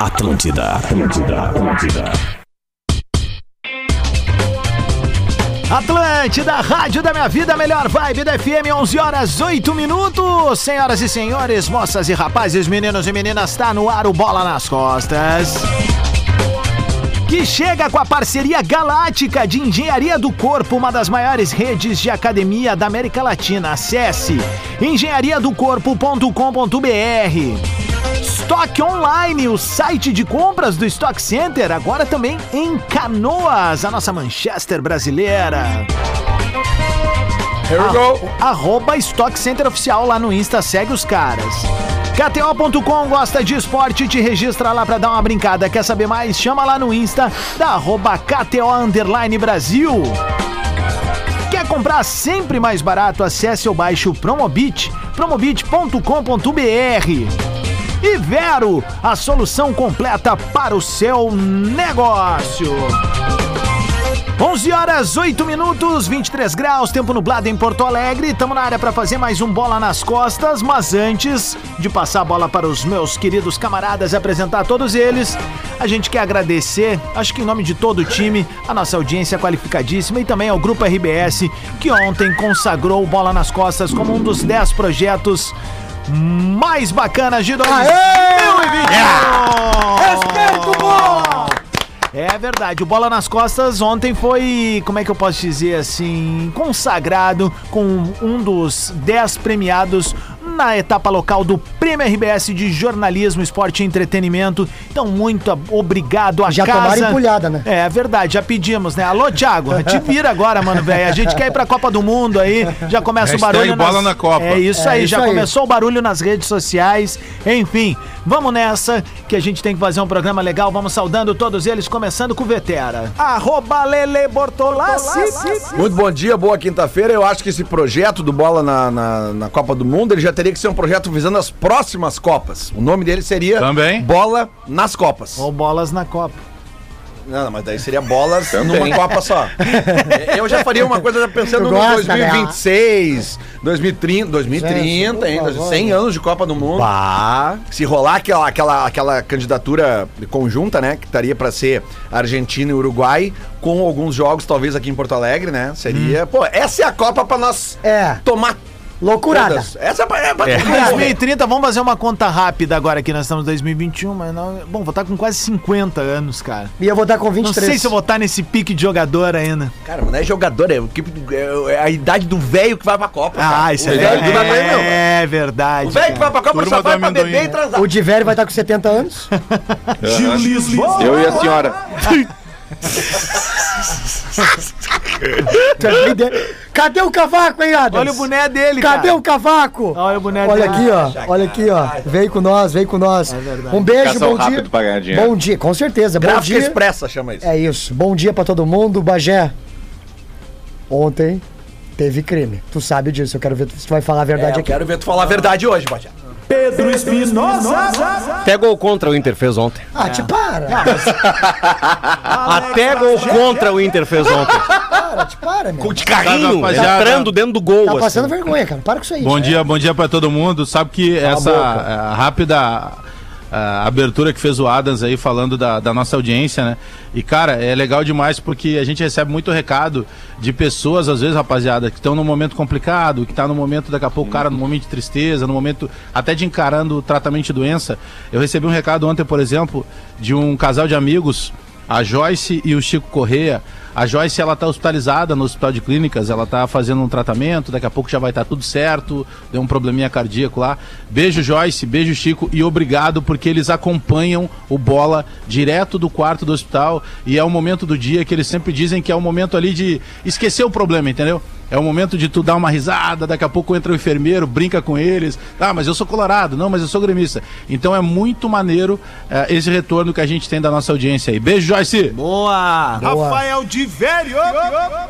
Atlântida, Atlântida, Atlântida. Atlântida, rádio da minha vida, melhor vibe da FM, 11 horas 8 minutos. Senhoras e senhores, moças e rapazes, meninos e meninas, tá no ar o Bola nas Costas. Que chega com a parceria galáctica de Engenharia do Corpo, uma das maiores redes de academia da América Latina. Acesse engenhariadocorpo.com.br. Stock Online, o site de compras do Stock Center, agora também em Canoas, a nossa Manchester brasileira. Here we go. Arroba Stock Center Oficial lá no Insta, segue os caras. KTO.com gosta de esporte, te registra lá pra dar uma brincada. Quer saber mais? Chama lá no Insta da arroba KTO Underline Brasil. Quer comprar sempre mais barato? Acesse ou baixe o Promobit, promobit.com.br. E Vero, a solução completa para o seu negócio. 11 horas 8 minutos, 23 graus, tempo nublado em Porto Alegre. Estamos na área para fazer mais um bola nas costas, mas antes de passar a bola para os meus queridos camaradas e apresentar todos eles, a gente quer agradecer, acho que em nome de todo o time, a nossa audiência qualificadíssima e também ao Grupo RBS, que ontem consagrou o Bola nas Costas como um dos 10 projetos mais bacanas de 2021. Respeito, bom! É verdade, o Bola nas Costas ontem foi, como é que eu posso dizer assim, consagrado com um dos 10 premiados na etapa local do Prêmio RBS de Jornalismo, Esporte e Entretenimento. Então, muito obrigado a Já casa. tomaram empulhada, né? É verdade, já pedimos, né? Alô, Thiago, te vira agora, mano, velho. A gente quer ir pra Copa do Mundo aí, já começa o barulho. bola na Copa. É isso É aí, isso já aí. começou o barulho nas redes sociais. Enfim, vamos nessa, que a gente tem que fazer um programa legal. Vamos saudando todos eles, começando com o Vetera. Arroba Lele Bortolassi. Muito bom dia, boa quinta-feira. Eu acho que esse projeto do Bola na, na, na Copa do Mundo, ele já teria que ser um projeto visando as próximas Copas. O nome dele seria Também. Bola nas Copas. Ou bolas na Copa. Não, não, mas daí seria bolas numa Copa só. Eu já faria uma coisa já pensando no gosta, né? 2026, 2030, 2030 Por ainda, favor. 100 anos de Copa do Mundo. Se rolar aquela, aquela, aquela candidatura conjunta, né, que estaria pra ser Argentina e Uruguai, com alguns jogos talvez aqui em Porto Alegre, né, seria... Pô, essa é a Copa pra nós É, tomar loucurada. todas. Essa é pra... É pra Em 2030, vamos fazer uma conta rápida agora que nós estamos em 2021, mas não. Bom, vou estar com quase 50 anos, cara. E eu vou dar com Não 23. sei se eu vou estar nesse pique de jogador ainda. Cara, mas não é jogador, é, é- é a idade do velho que vai pra Copa. Ah, cara. isso O é, velho não. é, verdade. O velho que vai pra Copa Turma só vai do pra beber e transar. O Divério vai estar com 70 anos. Eu e a senhora. É Cadê o cavaco, hein, Adams? Olha o boné dele, Cadê cara. o cavaco? Olha o boné Olha dele. aqui, ó. Olha aqui, ó. Vem com nós, vem com nós. verdade. Um beijo, Cação bom dia. pra ganhar dinheiro. Bom dia, com certeza. Bom Gráfica dia. Expressa chama isso. É isso. Bom dia pra todo mundo. Bagé, ontem teve crime. Tu sabe disso. Eu quero ver se tu vai falar a É, verdade eu aqui. quero ver tu falar a verdade hoje, Bajé. Pedro Espinosa. Até gol contra o Inter fez ontem. Ah, te para. Até gol contra o Inter fez ontem. Para, te para, meu. De carrinho, rapaziada. entrando dentro do gol. Tá assim. passando vergonha, cara. Para com isso aí. Bom dia, bom dia pra todo mundo. Sabe que essa eh, rápida eh, abertura que fez o Adams aí falando da, da nossa audiência, né? E cara, é legal demais porque a gente recebe muito recado de pessoas, às vezes, rapaziada, que estão num momento complicado, que tá no momento, daqui a pouco, cara, no momento de tristeza, no momento até de encarando o tratamento de doença. Eu recebi um recado ontem, por exemplo, de um casal de amigos, a Joyce e o Chico Correia. A Joyce, ela tá hospitalizada no hospital de clínicas, ela tá fazendo um tratamento, daqui a pouco já vai estar tudo certo, deu um probleminha cardíaco lá. Beijo, Joyce, beijo, Chico, e obrigado porque eles acompanham o Bola direto do quarto do hospital e é o momento do dia que eles sempre dizem que é o momento ali de esquecer o problema, entendeu? É o momento de tu dar uma risada, daqui a pouco entra o enfermeiro, brinca com eles. Ah, mas eu sou colorado. Não, mas eu sou gremista. Então é muito maneiro eh, esse retorno que a gente tem da nossa audiência aí. Beijo, Joyce! Boa. Boa. Rafael de Velho.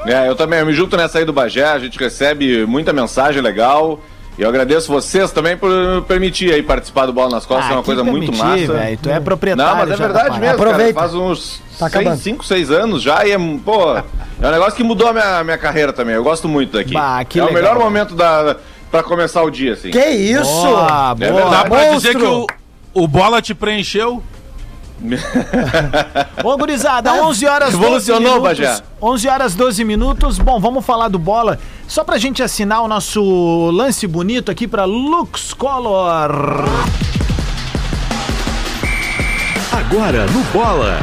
É, eu também, eu me junto nessa aí do Bagé, a gente recebe muita mensagem legal. E eu agradeço vocês também por permitir aí participar do Bola nas Costas, é uma coisa muito permitir, massa. velho. Tu é proprietário. Não, mas é verdade mesmo, Aproveita. cara. Faz uns Tá acabando. 5, 6 anos já e é, pô, é um negócio que mudou a minha, minha carreira também. Eu gosto muito daqui. Bah, que é legal. o melhor momento da, pra começar o dia, assim. Que isso? Boa, boa. É verdade. Dá pra monstro. dizer que o, o Bola te preencheu? Ô, gurizada, 11 horas 12 Revolucionou, minutos. Bagé. 11 horas 12 minutos. Bom, vamos falar do bola. Só pra gente assinar o nosso lance bonito aqui pra Lux Color. Agora no Bola.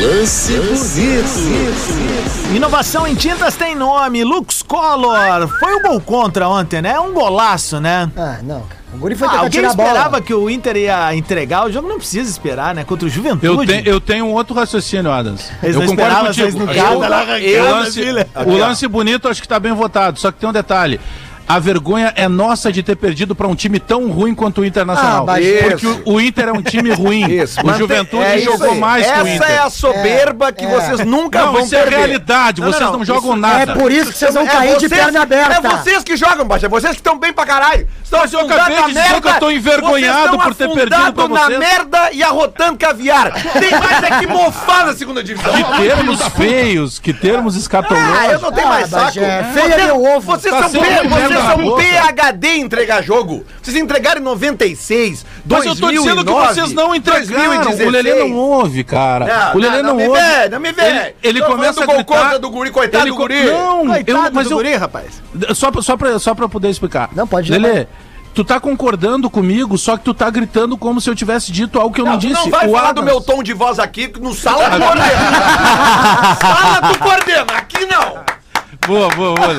Lance bonito. Inovação em tintas tem nome, Lux Color. Foi um gol contra ontem, né? Um golaço, né? Ah, não, cara. O Guri foi Ah, alguém tirar a bola. esperava que o Inter ia entregar o jogo? Não precisa esperar, né? Contra o Juventude. Eu, te- eu tenho um outro raciocínio, Adams. Eles eu não concordo esperavam contigo. vocês no Eu- tá lá arrancando o a lance, o lance bonito acho que tá bem votado, só que tem um detalhe. A vergonha é nossa de ter perdido pra um time tão ruim quanto o Internacional. Ah, porque o, o Inter é um time ruim. Isso, o Juventude é isso jogou mais que o Essa Inter. é a soberba que É, vocês nunca Não, vão isso é perder. realidade. Não, vocês não, não, jogam isso- nada. É por isso que vocês vão É cair de vocês- perna aberta. É vocês que jogam, Baixa. Vocês que estão bem pra caralho. Estão Mas eu acabei de dizer que eu tô envergonhado Vocês por ter perdido pra afundando na vocês. merda e arrotando caviar. Tem mais é que mofar na segunda divisão. Que termos feios, que termos Ah, eu escatológicos. não tenho Ah, mais saco. Bagé, feia Vocês- meu ovo. Vocês Tá são, merda vocês são boca. PHD em entregar jogo. Vocês entregaram em 96, Mas eu tô dizendo que 2009, vocês não entregaram. 2016. O Lelê não ouve, cara. Não, o Lelê não, não, não me ouve. vê, não me vê. Ele, ele começa a do gritar. do guri, coitado Ele do guri. Não, Coitado eu, mas do eu, guri, rapaz. só, pra- só, pra, só pra poder explicar. Não, pode Lelê, levar. tu tá concordando comigo, só que tu tá gritando como se eu tivesse dito algo que eu não, Não, disse. não vai O falar do Adams- meu tom de voz aqui no sala tu coordena. sala tu coordena, aqui não. Boa, boa, boa.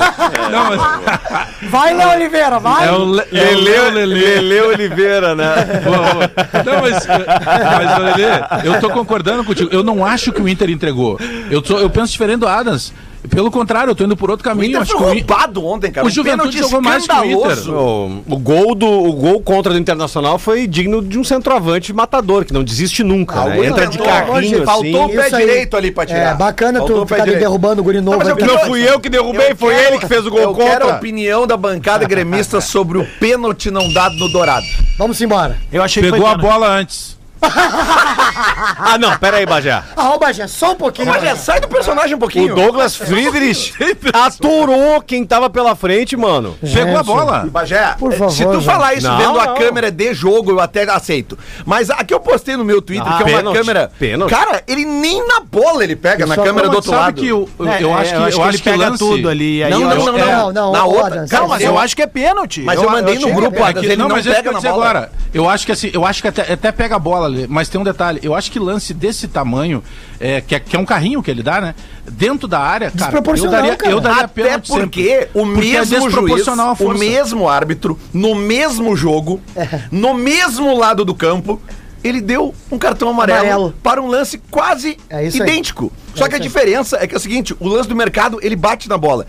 Não, mas... Vai, Léo Oliveira, vai. É o Le- é o Leo Lelê. Lele Oliveira, né? Boa, boa. Não, mas, mas Lelê, eu tô concordando contigo. Eu não acho que o Inter entregou. Eu, tô, eu penso diferente do Adams. Pelo contrário, eu tô indo por outro O caminho. Inter foi que o Inter- roubado ontem, cara. O Um Juventude jogou mais que o Inter. O, o gol do o gol contra do Internacional foi digno de um centroavante matador, que não desiste nunca, Ah, né? Entra de carrinho faltou assim. o pé direito ali pra tirar. É, bacana Faltou tu ficar direito. derrubando o guri novo. eu quero- Não fui eu que derrubei, Eu foi quero- ele que fez o gol eu quero a contra. opinião da bancada gremista sobre o pênalti não dado no Dourado. Vamos embora. Eu achei que Pegou foi a bola antes. Ah, não, pera aí, Bajé. Ah, ô, Bagé, só um pouquinho. Já sai do personagem um O pouquinho. Douglas Friedrich aturou quem tava pela frente, mano. Pegou a Gente. bola. Bagé, Por eh, favor, se tu gente. falar isso Não, vendo a não. câmera de jogo, eu até aceito. Mas aqui eu postei no meu Twitter, Ah, que é uma pênalti, câmera. pênalti. Cara, ele nem na bola ele pega na câmera do outro Sabe lado. que eu, eu, É, eu é, acho que, eu acho que ele que o pega lance- tudo ali, aí Não, eu- não, não, é. não, não, Na outra. Adams, Calma, Mas eu acho. que é pênalti. Mas eu mandei no grupo, é ele não, é pega na bola. agora. Eu acho que assim, eu acho que até, até pega a bola, Mas tem um detalhe. Eu acho que lance desse tamanho, é, que, é, que é um carrinho que ele dá, né? Dentro da área, cara, eu Desproporcional, daria, cara. eu daria Até pênalti porque sempre. o Porque é mesmo juiz, o mesmo árbitro, no mesmo jogo, no mesmo lado do campo, ele deu um cartão amarelo, Amarelo. para um lance quase É idêntico. Só É que a diferença é que é o seguinte, o lance do mercado, ele bate na bola.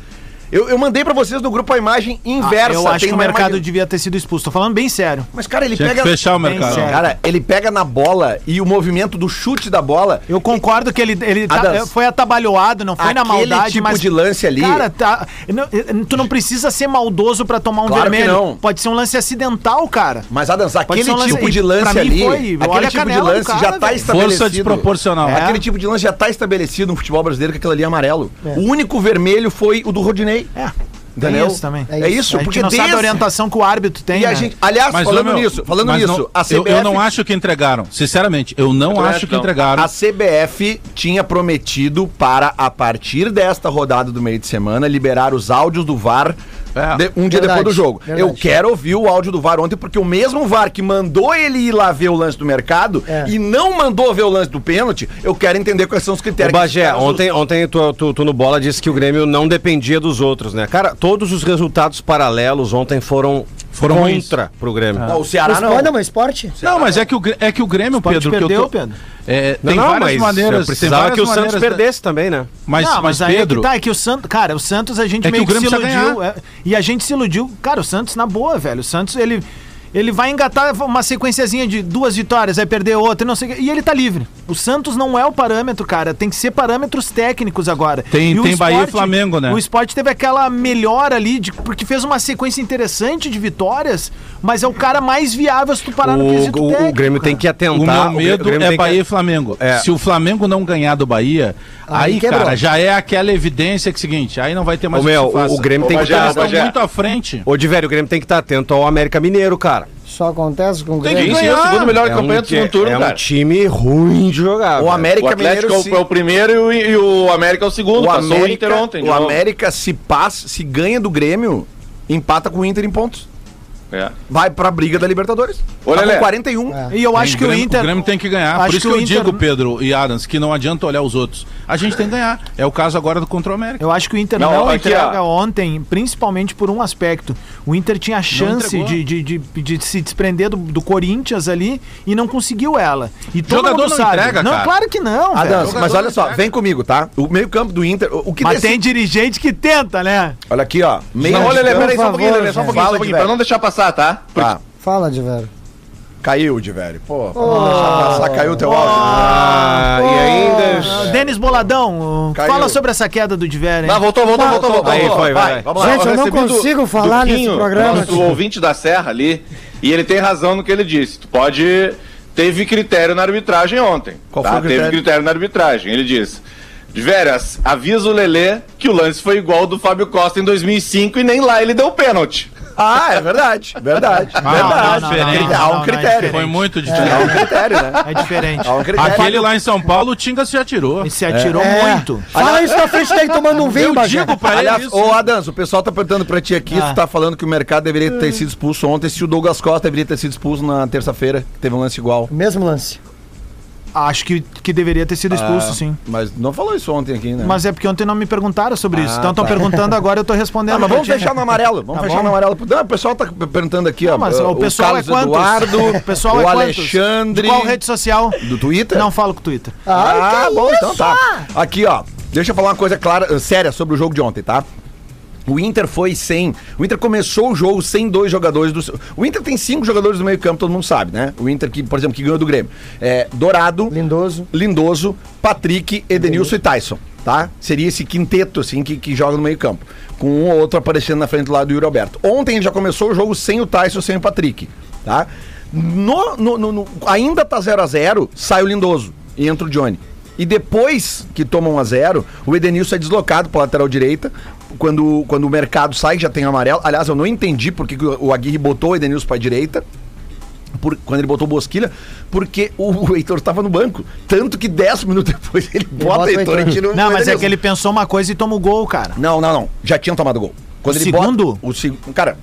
Eu, eu mandei pra vocês no grupo a imagem Ah, inversa. eu acho tem que o mercado imagem- devia ter sido expulso. Tô falando bem sério. Mas, cara, ele Tinha pega... que fechar o mercado. Cara, ele pega na bola e o movimento do chute da bola... Eu concordo que ele, ele tá- Adams, foi atabalhoado, não foi na aquele maldade, tipo mas. de lance ali- Cara, tá, não- tu não precisa ser maldoso pra tomar um Claro que vermelho. não. Pode ser um lance acidental, cara. Mas, Adams, Pode aquele ser um lance- tipo de e lance pra mim ali, foi, aquele tipo de lance cara, já tá velho. estabelecido. Força desproporcional. É. Aquele tipo de lance já tá estabelecido no futebol brasileiro que aquilo ali é amarelo. O único vermelho foi o do Rodinei. É. Entendeu? Tem isso também. É isso, a gente porque não sabe desde- a orientação que o árbitro tem. E a né? gente, aliás, Mas, falando meu, nisso, falando mas nisso, não- a CBF, eu, eu não acho que entregaram. Sinceramente, eu não também acho acho que não. entregaram. a CBF tinha prometido para a partir desta rodada do meio de semana liberar os áudios do VAR É. de- um dia Verdade, depois do jogo. verdade. Eu quero ouvir o áudio do VAR ontem porque o mesmo VAR que mandou ele ir lá ver o lance do mercado É. e não mandou ver o lance do pênalti, eu quero entender quais são os critérios. que Bagé, ontem, ontem tu, tu, tu no Bola disse que o Grêmio não dependia dos outros, né? Cara, todos os resultados paralelos ontem foram, Foram contra pro Grêmio. Não, o Ceará esporte, não. não, mas esporte. Não, mas é que o, é que o Grêmio, Pedro, que perdeu, eu tô, Pedro. É, Não, tem não, várias mas maneiras. precisava que o Santos da- perdesse também, né? Mas, não, mas, mas, aí é Pedro, que tá, é que o Santos, cara, o Santos a gente É que meio o que, se iludiu. é, e a gente se iludiu. Cara, o Santos na boa, velho. O Santos, ele, ele vai engatar uma sequenciazinha de duas vitórias, vai perder outra, não sei o quê, e ele tá livre. O Santos não é o parâmetro, cara. Tem que ser parâmetros técnicos agora. Tem- E o tem Bahia e Flamengo, né? O esporte teve aquela melhora ali, de, porque fez uma sequência interessante de vitórias, mas é o cara mais viável se tu parar no quesito O, o- o técnico, Grêmio tem cara. que atentar. o meu medo Grêmio é tem que- Bahia e Flamengo. É. Se o Flamengo não ganhar do Bahia, Aí aí, quebrou. cara, já é aquela evidência que é o seguinte, aí não vai ter mais meu, que se faça. o- o Grêmio tem Ô, que estar. Bagé. muito à frente. Ô, Diverio, o Grêmio tem que estar atento ao América Mineiro, cara. Só acontece com o Tem Grêmio. que ganhar. o segundo melhor É campanha um, do segundo turno, é um cara. time ruim de jogar. O. América O Atlético Mineiro é o, se- é o primeiro e o, e o América é o segundo. o Passou o América, Inter ontem. o novo. América se passa, se ganha do Grêmio, empata com o Inter em pontos. É. Vai pra briga da Libertadores. Ô, Tá com Lelé. 41. E eu acho que o Grêmio, Inter. Grêmio tem que ganhar. Acho Por isso que que, o eu Inter- digo, Pedro e Adams, que não adianta olhar os outros. A gente tem que ganhar. É o caso agora do contra o América. Eu acho que o Inter Não, não, aqui, entrega ó. ontem, principalmente por um aspecto. O Inter tinha a chance de, de, de, de se desprender do, do Corinthians ali e não conseguiu ela. E todo Jogador mundo não sabe. entrega, não, cara. claro que não. Dan, mas olha só, vem comigo, tá? O meio-campo do Inter, o o que Mas decide- tem dirigente que tenta, né? Olha aqui, ó. Meio Não, olha, campo- peraí, só um pouquinho, Lelé, só um pouquinho, só um pra não deixar passar, tá? Tá, Fala, de velho. caiu de velho. Pô, pra não deixar passar, caiu o teu áudio. Ah, e ainda. Ah, Denis Boladão, Caiu. fala sobre essa queda do Diver, hein? Não, voltou, voltou, voltou, voltou. Aí, voltou. foi, vai. Vamos lá. Gente, eu não recebi do- consigo falar do nesse Quinho, programa, Nosso tio. ouvinte da Serra ali, e ele tem razão no que ele disse. Tu pode. Teve critério na arbitragem ontem. Qual tá? foi o critério? Teve critério na arbitragem. Ele disse. De veras, avisa o Lelê que o lance foi igual ao do Fábio Costa em 2005 e nem lá ele deu pênalti. Ah, é verdade, verdade, não, verdade. não, não, não, Há um não, critério. Foi muito Há um diferente. critério, né? É diferente. Um critério. Aquele lá em São Paulo, o Tinga se já tirou. Ele se atirou É. muito. Fala isso na frente dele tomando um vinho, Eu digo pra ele Aliás, isso. ô Adams, o pessoal tá perguntando pra ti aqui, Ah. tu tá falando que o mercado deveria ter sido expulso ontem, se o Douglas Costa deveria ter sido expulso na terça-feira, que teve um lance igual. Mesmo lance. Acho que, que deveria ter sido expulso, Ah, sim. Mas não falou isso ontem aqui, né? Mas é porque ontem não me perguntaram sobre isso. Ah, Então estão tá. perguntando agora, eu tô respondendo. Ah, mas vamos fechar no amarelo. Vamos Tá fechar bom. no amarelo. Não, o pessoal tá perguntando aqui, ó. Não, mas o pessoal Carlos é quantos? Eduardo, O pessoal o é? Alexandre. De qual rede social? Do Twitter? Não falo com o Twitter. Ah, bom, então tá. Aqui, ó. Deixa eu falar uma coisa clara, séria sobre o jogo de ontem, tá? O Inter foi sem. O Inter começou o jogo sem dois jogadores do. O Inter tem cinco jogadores do meio-campo, todo mundo sabe, né? O Inter, que, por exemplo, que ganhou do Grêmio. É Dourado, Lindoso. Lindoso, Patrick, Edenilson e Tyson, tá? Seria esse quinteto, assim, que, que joga no meio-campo. Com um ou outro aparecendo na frente do lado do Yuri Alberto. Ontem ele já começou o jogo sem o Tyson, sem o Patrick, tá? No, no- no- no- ainda tá 0 a 0 sai o Lindoso e entra o Johnny. E depois que toma 1 a 0 o Edenilson é deslocado para lateral direita. Quando, quando o mercado sai, já tem o amarelo. Aliás, eu não entendi porque que o Aguirre botou o Edenilson para direita por- quando ele botou o Bosquilha, porque o, o Heitor estava no banco. Tanto que 10 minutos depois ele bota o bota o Heitor Heitor. e tira o Não, mas é Edenilson. que ele pensou uma coisa e toma o gol, cara. Não, não, não. Já tinham tomado gol. Quando O ele segundo? Bota, o segundo. Cara,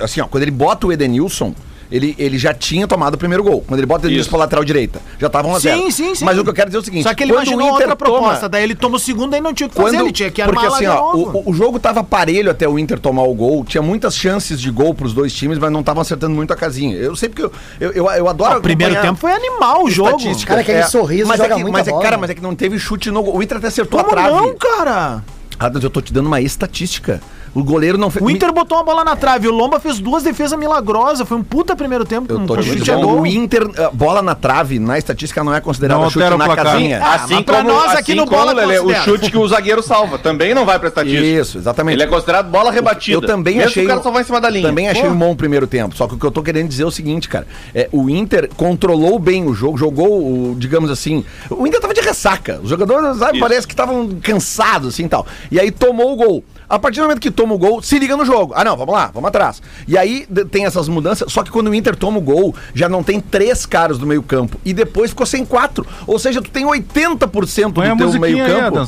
assim, ó, quando ele bota o Edenilson. Ele, ele já tinha tomado o primeiro gol. Quando ele bota o Edenilson Isso. pra lateral direita. Já tava 1 a Sim, 0 sim, sim. Mas o que eu quero dizer é o seguinte: Só que ele quando o imaginou Inter outra toma- proposta. Daí ele toma o segundo e não tinha o que fazer. quando, Ele tinha que armar porque assim, ó, novo. o, o jogo tava parelho até o Inter tomar o gol. Tinha muitas chances de gol pros dois times, mas não estavam acertando muito a casinha. Eu sei porque eu, eu, eu, eu adoro. o primeiro tempo foi animal o jogo. estatística. Cara, aquele sorriso mas joga é que, muita mas é, Cara, mas é que não teve chute no gol. O Inter até acertou Como a trave. não, cara? Adams, eu tô te dando uma estatística. O goleiro não fez. O Inter botou uma bola na trave. O Lomba fez duas defesas milagrosas. Foi um puta primeiro tempo. Eu tô com te chute a dizendo, gol. o Inter, uh, bola na trave, na estatística, não é considerada Não chute na placar. casinha. Ah, assim mas pra como, nós aqui assim no como, Bola Lelê, o chute que o zagueiro salva também não vai pra estatística. Isso, exatamente. Ele é considerado bola rebatida. Eu também Mesmo achei. o cara só vai em cima da linha. Também achei um bom primeiro tempo. Só que o que eu tô querendo dizer é o seguinte, cara. É, o Inter controlou bem o jogo, jogou, o, digamos assim. O Inter tava de ressaca. Os jogadores, sabe, Isso. parece que estavam cansados, assim e tal. E aí tomou o gol. A partir do momento que toma o gol, se liga no jogo. Ah, não, vamos lá, vamos atrás. E aí tem essas mudanças, só que quando o Inter toma o gol, já não tem três caras do meio-campo. E depois ficou sem quatro. Ou seja, tu tem 80% Põe a do teu meio-campo.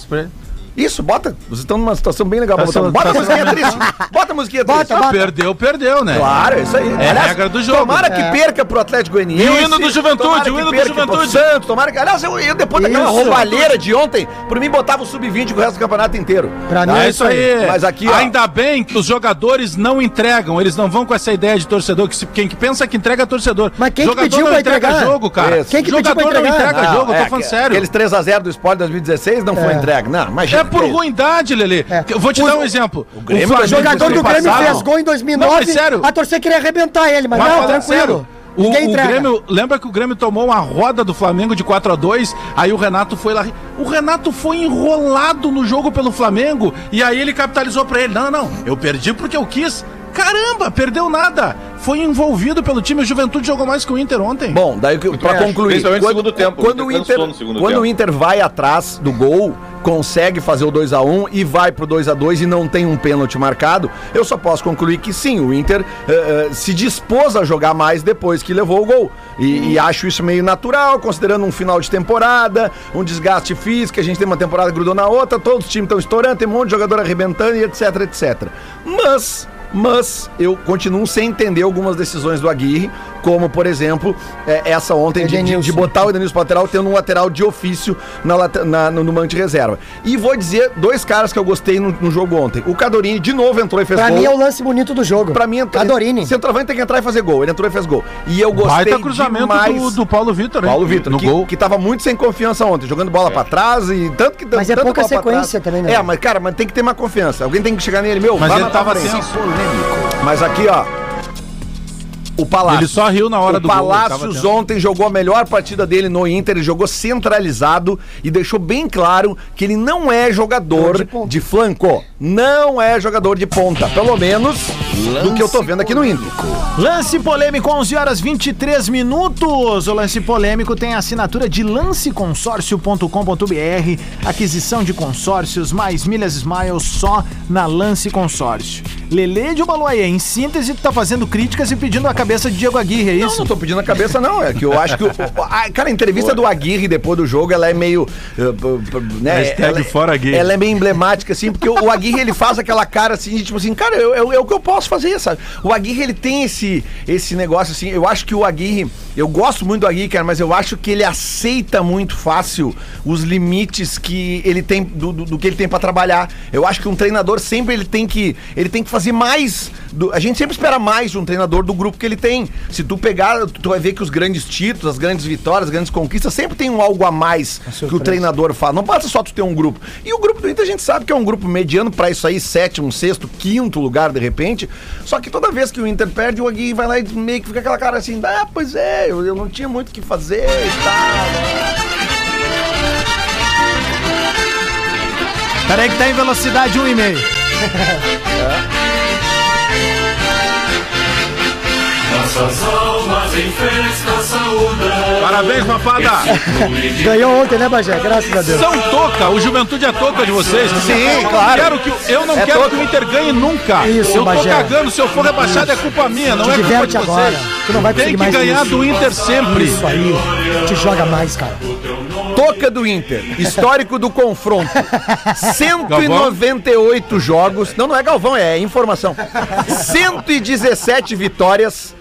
Pra. Isso, bota. Vocês estão numa situação bem legal pra Tá botar. só- Bota tá a musiquinha triste. Bota a musiquinha triste. Ah, Perdeu, perdeu, né? Claro, é isso aí. É regra do jogo. Tomara que perca pro Atlético Goianiense. E o hino do Juventude, que o hino do Juventude. Santos, tomara que... Aliás, eu, eu depois daquela Isso. roubalheira de ontem, por mim botava o sub-20 com o resto do campeonato inteiro. Pra mim É é isso aí. Mas aqui, ó. Ainda bem que os jogadores não entregam. Eles não vão com essa ideia de torcedor. Que se- quem que pensa que entrega é torcedor. Mas quem que jogador pediu não pra entrega entregar? jogo, cara. Isso. Quem que pediu jogador pra não entregar? entrega jogo, eu tô é, falando que- sério. Aqueles 3x0 do Sport 2016 não foi É. entregue. Não, imagina. Por ruindade, Lelê. É. Eu vou te O- dar um exemplo. O, Grêmio O jogador do Grêmio passado- fez gol em Não, 2009. mas sério. A torcida queria arrebentar ele, mas, Mas não, tranquilo. sério, O, o. Grêmio, lembra que o Grêmio tomou uma roda do Flamengo de 4 a 2 aí o Renato foi lá. O Renato foi enrolado no jogo pelo Flamengo e aí ele capitalizou pra ele. Não, não, eu perdi porque eu quis. Caramba, perdeu nada. Foi envolvido pelo time. O Juventude jogou mais que o Inter ontem. Bom, daí que- pra acho, concluir. principalmente no segundo tempo, Quando, o Inter, quando tempo. o Inter vai atrás do gol, consegue fazer o 2 a 1 e vai pro 2 a 2 e não tem um pênalti marcado, eu só posso concluir que sim, o Inter eh, eh, se dispôs a jogar mais depois que levou o gol. E, e acho isso meio natural, considerando um final de temporada, um desgaste físico, a gente tem uma temporada que grudou na outra, todos os times estão estourando, tem um monte de jogador arrebentando e etc, etc. Mas mas eu continuo sem entender algumas decisões do Aguirre, como, por exemplo, é, essa ontem de, de, de Edenilson. botar o Edenilson pro lateral, tendo um lateral de ofício na, na- no, no banco de reserva. E vou dizer dois caras que eu gostei no, no jogo ontem. O Cadorini, de novo, entrou e fez Pra gol. mim é o lance bonito do jogo. Pra mim, entrou- Cadorini. Centroavante tem que entrar e fazer gol. Ele entrou e fez gol. E eu gostei Baita cruzamento demais... do, do Paulo Vitor? Paulo Vitor, no que, gol. que tava muito sem confiança ontem, jogando bola pra trás e tanto que Mas é tanto pouca bola pra sequência também, né? É, mas cara, mas tem que ter mais confiança. Alguém tem que chegar nele, meu, Mas vai ele lá pra tava frente. Tenso. Mas aqui, ó, o Palácio. Ele só riu na hora o do Palácios ontem jogou a melhor partida dele no Inter, ele jogou centralizado e deixou bem claro que ele não é jogador De de, flanco. Não é jogador de ponta, pelo menos do que eu tô vendo aqui no Inter. Lance polêmico, 11 horas 23 minutos. O lance polêmico tem a assinatura de lanceconsórcio.com.br. Aquisição de consórcios mais milhas Smiles só na Lance Consórcio. Lele de Obaloaia, em síntese, tu tá fazendo críticas e pedindo a cabeça de Diego Aguirre, é Não, isso? não tô pedindo a cabeça, não. É que eu acho que. O, a, cara, a entrevista do Aguirre depois do jogo, ela é meio. uh, uh, uh, né, Hashtag ela, é- fora Aguirre. Ela é meio emblemática, assim, porque o, o Aguirre ele faz aquela cara assim, de, tipo assim, cara, eu, eu- é o que eu posso fazer, sabe? O Aguirre ele tem esse, esse negócio assim. Eu acho que o Aguirre. Eu gosto muito do Aguirre, cara, mas eu acho que ele aceita muito fácil os limites que ele tem, do, do- do que ele tem pra trabalhar. Eu acho que um treinador sempre ele tem que. Ele tem que fazer mais. do- a gente sempre espera mais de um treinador do grupo que ele tem. Se tu pegar, tu vai ver que os grandes títulos, as grandes vitórias, as grandes conquistas, sempre tem um algo a mais que o treinador faz. Não basta só tu ter um grupo. E o grupo do Inter a gente sabe que é um grupo mediano pra isso aí, sétimo, sexto, quinto lugar de repente. Só que toda vez que o Inter perde, o Aguirre vai lá e meio que fica aquela cara assim, ah, pois é, eu, eu não tinha muito o que fazer e tal. Peraí que tá em velocidade 1,5. Nossas almas em festa. Parabéns, papada! Ganhou ontem, né, Bagé? Graças a Deus. São toca, o Juventude é toca de vocês. Sim, claro. Quero que, eu não É quero toca. que o Inter ganhe nunca. Isso, eu tô Bagé. cagando, se eu for rebaixado é culpa minha, não Te é culpa de vocês. agora. Tu não vai Tem que mais ganhar isso. do Inter sempre. Isso aí. Te joga mais, cara. Toca do Inter, histórico do confronto. 198 jogos. Não, não é Galvão, é informação. 117 vitórias.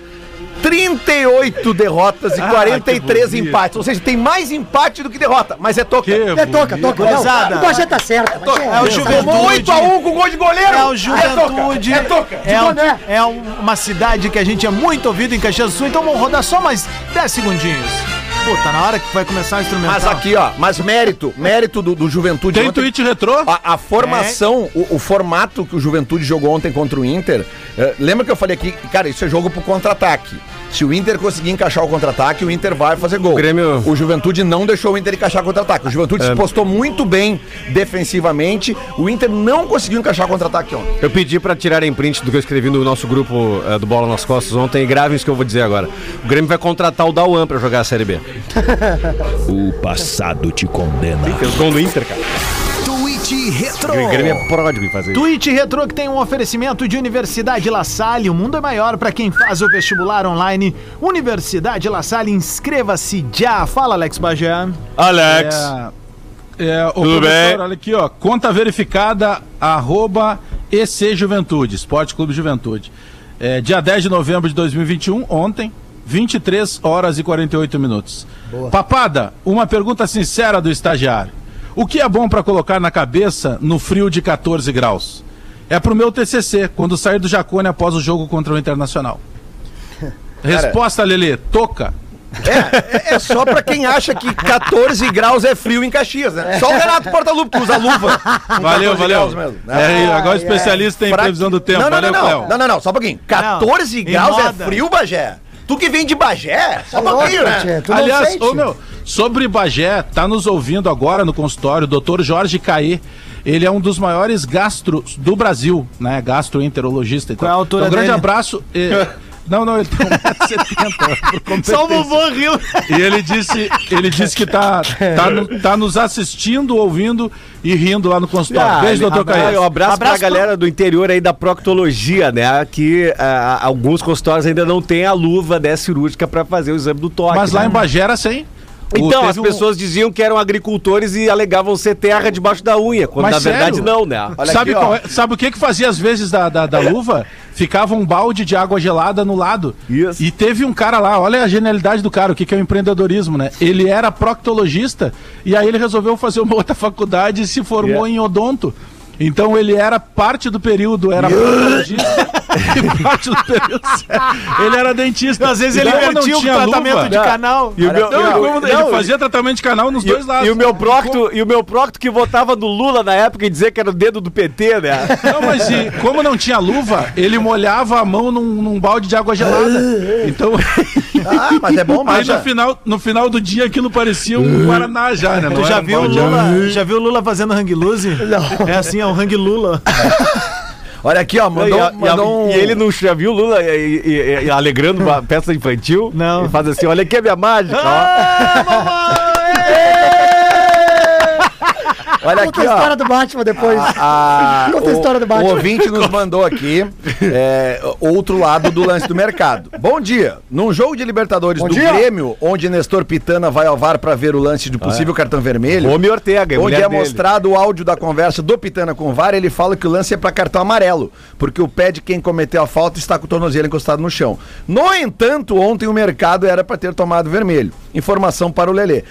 38 derrotas e Ah, 43 que bonito. empates. Ou seja, tem mais empate do que derrota, mas é toca. Que É toca, toca. Gurizada. Não, o Bagé tá certo. Bagé. É o Juventude. Tomou 8x1 com gol de goleiro. É o Juventude. É toca. É toca. É, um- é um- uma cidade que a gente é muito ouvido em Caxias do Sul, então vamos rodar só mais 10 segundinhos. Pô, tá na hora que vai começar o instrumental. Mas aqui, ó, mas mérito, mérito do, do Juventude. Tem ontem- tweet retrô? A, a formação, o, o formato que o Juventude jogou ontem contra o Inter, eh, lembra que eu falei aqui, cara, isso é jogo pro contra-ataque. Se o Inter conseguir encaixar o contra-ataque, o Inter vai fazer gol. O Grêmio- O Juventude não deixou o Inter encaixar o contra-ataque. O Juventude se postou muito bem defensivamente. O Inter não conseguiu encaixar o contra-ataque ontem. Eu pedi pra tirarem print do que eu escrevi no nosso grupo eh, do Bola nas Costas ontem e gravem isso que eu vou dizer agora. O Grêmio vai contratar o Dauan pra jogar a Série B. O passado te condena. Fez gol no Inter, cara. Tweet Retro. O Grêmio é pródigo em fazer isso. Tweet Retro que tem um oferecimento de Universidade La Salle. O mundo é maior para quem faz o vestibular online. Universidade La Salle, inscreva-se já. Fala, Alex Bagé. Alex. É, é, o Tudo professor, bem? olha aqui, ó. Conta verificada, arroba EC Juventude, Esporte Clube Juventude. É, dia 10 de novembro de 2021, ontem, 23 horas e 48 minutos. Papada, uma pergunta sincera do estagiário. O que é bom para colocar na cabeça no frio de 14 graus? É pro meu TCC, quando sair do Jacone após o jogo contra o Internacional. Resposta, Lelê, toca. É, é só pra quem acha que 14 graus é frio em Caxias, né? Só o Renato Portaluppi que usa luva. Valeu, 14 valeu. mesmo, né? É, agora especialista em Pra- previsão do tempo. Não, não, valeu, não, não, não, não, não, só um pouquinho. 14 em graus moda. é frio, Bagé? Tu que vem de Bagé? Só Louco, pouquinho, né? tchê, tu Aliás, ô meu, sobre Bagé, tá nos ouvindo agora no consultório o doutor Jorge Caê. Ele é um dos maiores gastros do Brasil, né? Gastroenterologista. e tal. Qual é a altura então, um grande dele? abraço. eh, Não, não, ele tem 1,70m. Só o vovô riu. E ele disse, ele disse que tá, tá, no- tá nos assistindo, ouvindo e rindo lá no consultório. Ah, Beijo, doutor Caio. Um abraço, Abraço pra galera do interior aí da proctologia, né? Que ah, alguns consultórios ainda não têm a luva né, cirúrgica pra fazer o exame do toque. Mas lá né? em Bagé era sem. O- Então, as um- pessoas diziam que eram agricultores e alegavam ser terra debaixo da unha, quando Mas na verdade sério? não, né? Olha sabe, aqui, é- sabe o que que fazia às vezes da, da, da luva? Ficava um balde de água gelada no lado. Isso. E teve um cara lá, olha a genialidade do cara, o que, que é o empreendedorismo, né? Ele era proctologista e aí ele resolveu fazer uma outra faculdade e se formou Yeah. em odonto. Então ele era parte do período, era e parte do período. Ele era dentista. Às vezes ele invertia o tinha tratamento luva- de canal. E o meu, Não, e o- como ele não, fazia tratamento de canal nos e, dois lados. e o meu procto, e o meu procto que votava no Lula na época e dizia que era o dedo do PT, né? Não, mas e, como não tinha luva, ele molhava a mão num, num balde de água gelada. Então, Ah, mas é bom, aí mas no já... final, no final do dia aquilo parecia um Guaraná já, né? Não Tu já um viu, o. Lula, já viu o Lula fazendo hang loose? Não. É assim, é um hang Lula. Olha aqui, ó, mandou, e, a- e a- mandou um... e ele não já viu o Lula e, e- e alegrando uma peça infantil? Não. E faz assim: olha aqui a minha mágica, ó. Ah, Olha Conta aqui, a história ó. do Batman depois. A, Conta a história do o, Batman. o ouvinte nos mandou aqui é, outro lado do lance do mercado. Bom dia. Num jogo de Libertadores Bom do dia. Grêmio, onde Nestor Pitana vai ao VAR para ver o lance de possível cartão vermelho, Rome Ortega, onde mulher é dele. mostrado o áudio da conversa do Pitana com o VAR, ele fala que o lance é para cartão amarelo, porque o pé de quem cometeu a falta está com o tornozelo encostado no chão. No entanto, ontem o mercado era para ter tomado vermelho. Informação para o Lelê.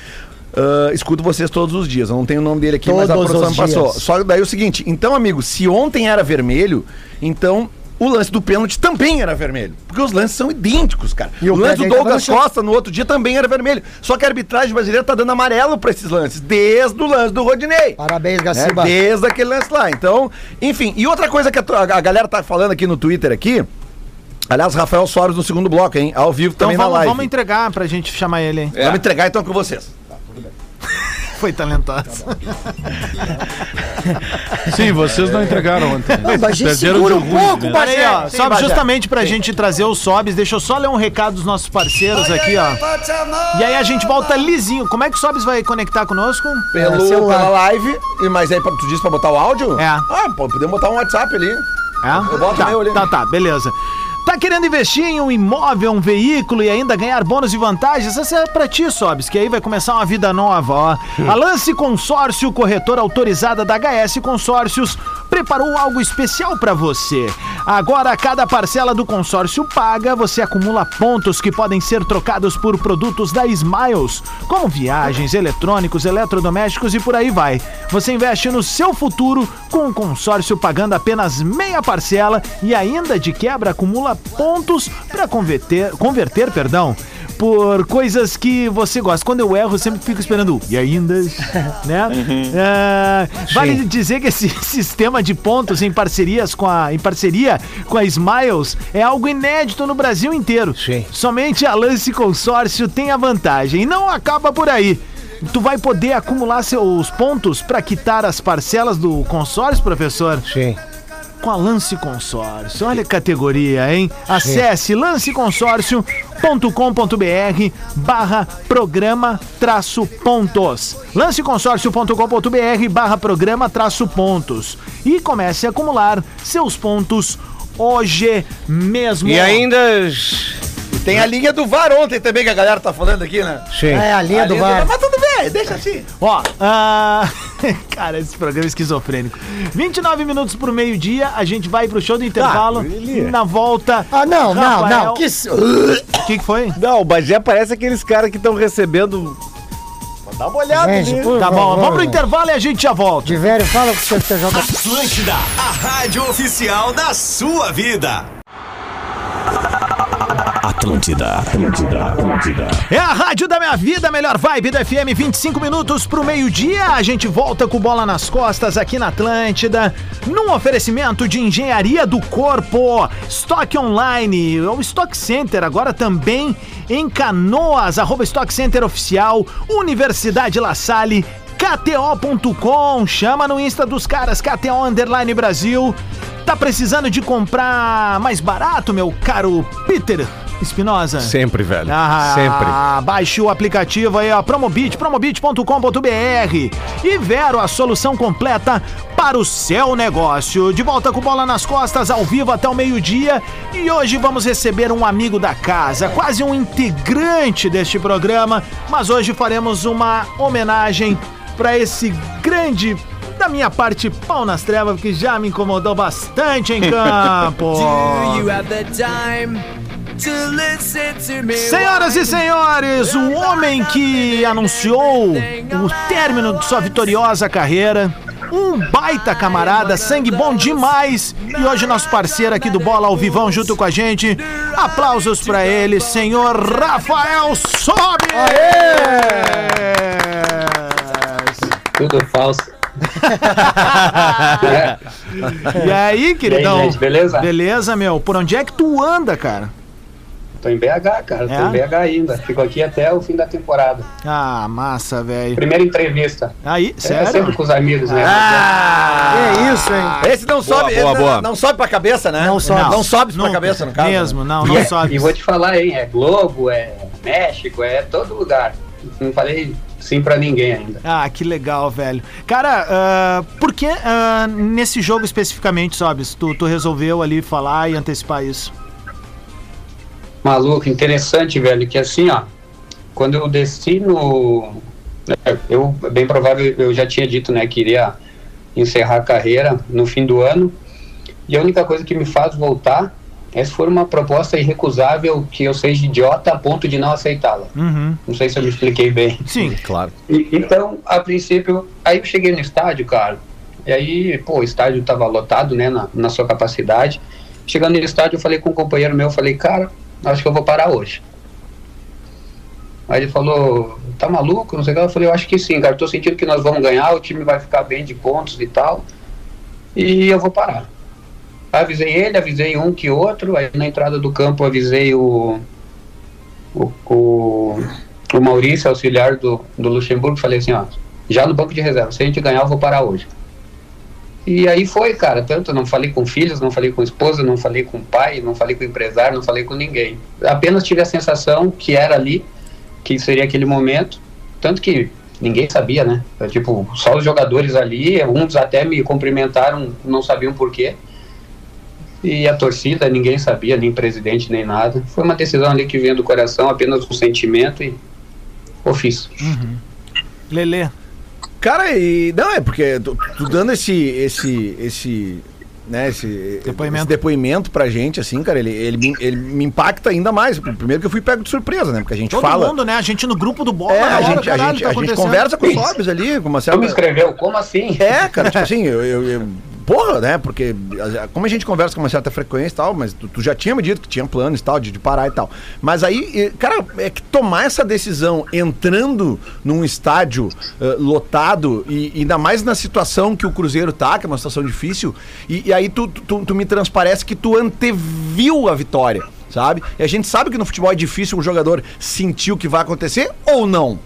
Ah, escuto vocês todos os dias. Eu não tenho o nome dele aqui, mas a Todos produção passou. dias. Só daí o seguinte, então, amigo, se ontem era vermelho, então o lance do pênalti também era vermelho. Porque os lances são idênticos, cara. E o o lance do Douglas. Costa no outro dia também era vermelho. Só que a arbitragem brasileira tá dando amarelo pra esses lances, desde o lance do Rodinei. Parabéns, né? Gaciba. Desde aquele lance lá. Então, enfim. E outra coisa que a, a galera tá falando aqui no Twitter aqui. Aliás, Rafael Soares no segundo bloco, hein? Ao vivo Então também na vamos, live. vamos entregar pra gente chamar ele, hein? Vamos entregar então com vocês. Foi talentoso. Sim, vocês não entregaram ontem. Não, mas Perderam segura de um pouco. Pera aí, ó, Sim, só Bagé. justamente pra gente trazer os sobs, deixa eu só ler um recado dos nossos parceiros aqui, ó. E aí a gente volta lisinho. Como é que o Sobs vai conectar conosco? Pelo, celular. pela live. E, mas aí, tu disse pra botar o áudio? É. Ah, pô, podemos botar um WhatsApp ali. É? Eu boto tá, meu ali. Tá, tá, beleza. Tá querendo investir em um imóvel, um veículo e ainda ganhar bônus e vantagens? Essa é pra ti, Sobs, que aí vai começar uma vida nova, ó. A Lance Consórcio, corretora autorizada da HS Consórcios, preparou algo especial pra você. Agora, cada parcela do consórcio paga, você acumula pontos que podem ser trocados por produtos da Smiles, como viagens, eletrônicos, eletrodomésticos e por aí vai. Você investe no seu futuro com o consórcio pagando apenas meia parcela e ainda de quebra acumula pontos para converter, converter, perdão, por coisas que você gosta. Quando eu erro, eu sempre fico esperando e ainda, né? É, vale dizer que esse sistema de pontos em parcerias com a em parceria com a Smiles é algo inédito no Brasil inteiro. Sim. Somente a Lance Consórcio tem a vantagem e não acaba por aí. Tu vai poder acumular seus pontos para quitar as parcelas do consórcio, professor? Sim. Com a Lance Consórcio. Olha a categoria, hein? Acesse lanceconsórcio.com.br barra programa traço pontos. lanceconsórcio.com.br barra programa traço pontos. E comece a acumular seus pontos hoje mesmo. E ainda. Tem a linha do VAR ontem também, que a galera tá falando aqui, né? Sim. É, a linha do VAR. Mas bem, deixa assim. Ó, ah, cara, esse programa é esquizofrênico. 29 minutos pro meio-dia, a gente vai pro show do intervalo. ele- Na volta. Ah, não, não, Rafael- não. Que... s- O que, que foi? Não, o Bagé parece aqueles caras que estão recebendo. Dá uma olhada Gente, Tá bom, vamos pro intervalo e a gente já volta. De velho, fala com o CTJ. Atlântida, a rádio oficial da sua vida. Atlântida, Atlântida, Atlântida. É a rádio da minha vida, melhor vibe da FM, 25 minutos pro meio-dia. A gente volta com bola nas costas aqui na Atlântida, num oferecimento de engenharia do corpo, Stock Online, o Stock Center, agora também em Canoas, arroba Stock Center Oficial, Universidade La Salle. KTO.com, chama no Insta dos caras, KTO Underline Brasil. Tá precisando de comprar mais barato, meu caro Peter Espinosa? Sempre, velho. Ah, Sempre. Baixe o aplicativo aí, ó, Promobit, promobit.com.br e Vero, a solução completa para o seu negócio. De volta com bola nas costas, ao vivo até o meio-dia. E hoje vamos receber um amigo da casa, quase um integrante deste programa. Mas hoje faremos uma homenagem para esse grande. Da minha parte, pau nas trevas, que já me incomodou bastante em campo. Senhoras e senhores, o homem que anunciou o término de sua vitoriosa carreira, um baita camarada, sangue bom demais, e hoje nosso parceiro aqui do Bola ao Vivão junto com a gente. Aplausos pra ele, senhor Rafael Sobe! Tudo falso. E aí, queridão? gente, beleza? Beleza, meu. Por onde é que tu anda, cara? Tô em BH, cara. Tô É? em BH ainda. Fico aqui até o fim da temporada. Ah, massa, velho. Primeira entrevista. Aí, É sempre sério? com os amigos, né? É isso, hein? Esse não sobe, boa, boa. Não, não sobe pra cabeça, né? Não sobe. Não, sobe pra cabeça, no caso. Mesmo, não, E, não é- sobe. e vou te falar, hein? É Globo, é México, é todo lugar. Não falei sim pra ninguém ainda. Ah, que legal, velho. Cara, ah, por que ah, nesse jogo especificamente, Sobes, tu, tu resolveu ali falar e antecipar isso? Maluco, interessante, velho, que assim, ó, quando eu desci no. é, Eu, bem provável, eu já tinha dito, né, que iria encerrar a carreira no fim do ano. E a única coisa que me faz voltar é se for uma proposta irrecusável que eu seja idiota a ponto de não aceitá-la. Uhum. Não sei se eu me expliquei bem. Sim. Claro. E- então, a princípio, aí eu cheguei no estádio, cara. E aí, pô, o estádio tava lotado, né, na, na sua capacidade. Chegando no estádio, eu falei com um companheiro meu, eu falei, cara, acho que eu vou parar hoje. Aí ele falou, tá maluco? Não sei o que. Eu falei, eu acho que sim, cara. Tô sentindo que nós vamos ganhar, o time vai ficar bem de pontos e tal. E eu vou parar. Avisei ele, avisei um que outro. Aí na entrada do campo avisei o, o, o, o Maurício, auxiliar do, do Luxemburgo. Falei assim, ó, já no banco de reserva, se a gente ganhar, eu vou parar hoje. E aí foi, cara. Tanto não falei com filhos, não falei com esposa, não falei com pai, não falei com empresário, não falei com ninguém. Apenas tive a sensação que era ali, que seria aquele momento. Tanto que ninguém sabia, né? É, Tipo, só os jogadores ali, uns até me cumprimentaram, não sabiam por quê. E a torcida, ninguém sabia, nem presidente, nem nada. Foi uma decisão ali que vinha do coração, apenas um sentimento e eu fiz. Lelê. Cara, e. Não, é porque tu, tu dando esse. esse. esse. Né, esse Depoimento. esse depoimento pra gente, assim, cara, ele, ele, me, ele me impacta ainda mais. Primeiro que eu fui pego de surpresa, né? Porque a gente Todo fala. mundo, né? A gente no grupo do Bola. É, a hora, gente, a caralho, gente, tá a gente conversa com o Sobs ali, com uma Tu me certa. escreveu, como assim? É, cara, tipo assim, eu, eu- eu- Porra, né? Porque a- como a gente conversa com uma certa frequência e tal, mas tu, tu já tinha me dito que tinha planos e tal, de, de parar e tal. Mas aí, eh, cara, é que tomar essa decisão entrando num estádio eh, lotado e ainda mais na situação que o Cruzeiro tá, que é uma situação difícil, e, e aí tu, tu, tu me transparece que tu anteviu a vitória, sabe? E a gente sabe que no futebol é difícil um jogador sentir o que vai acontecer ou não.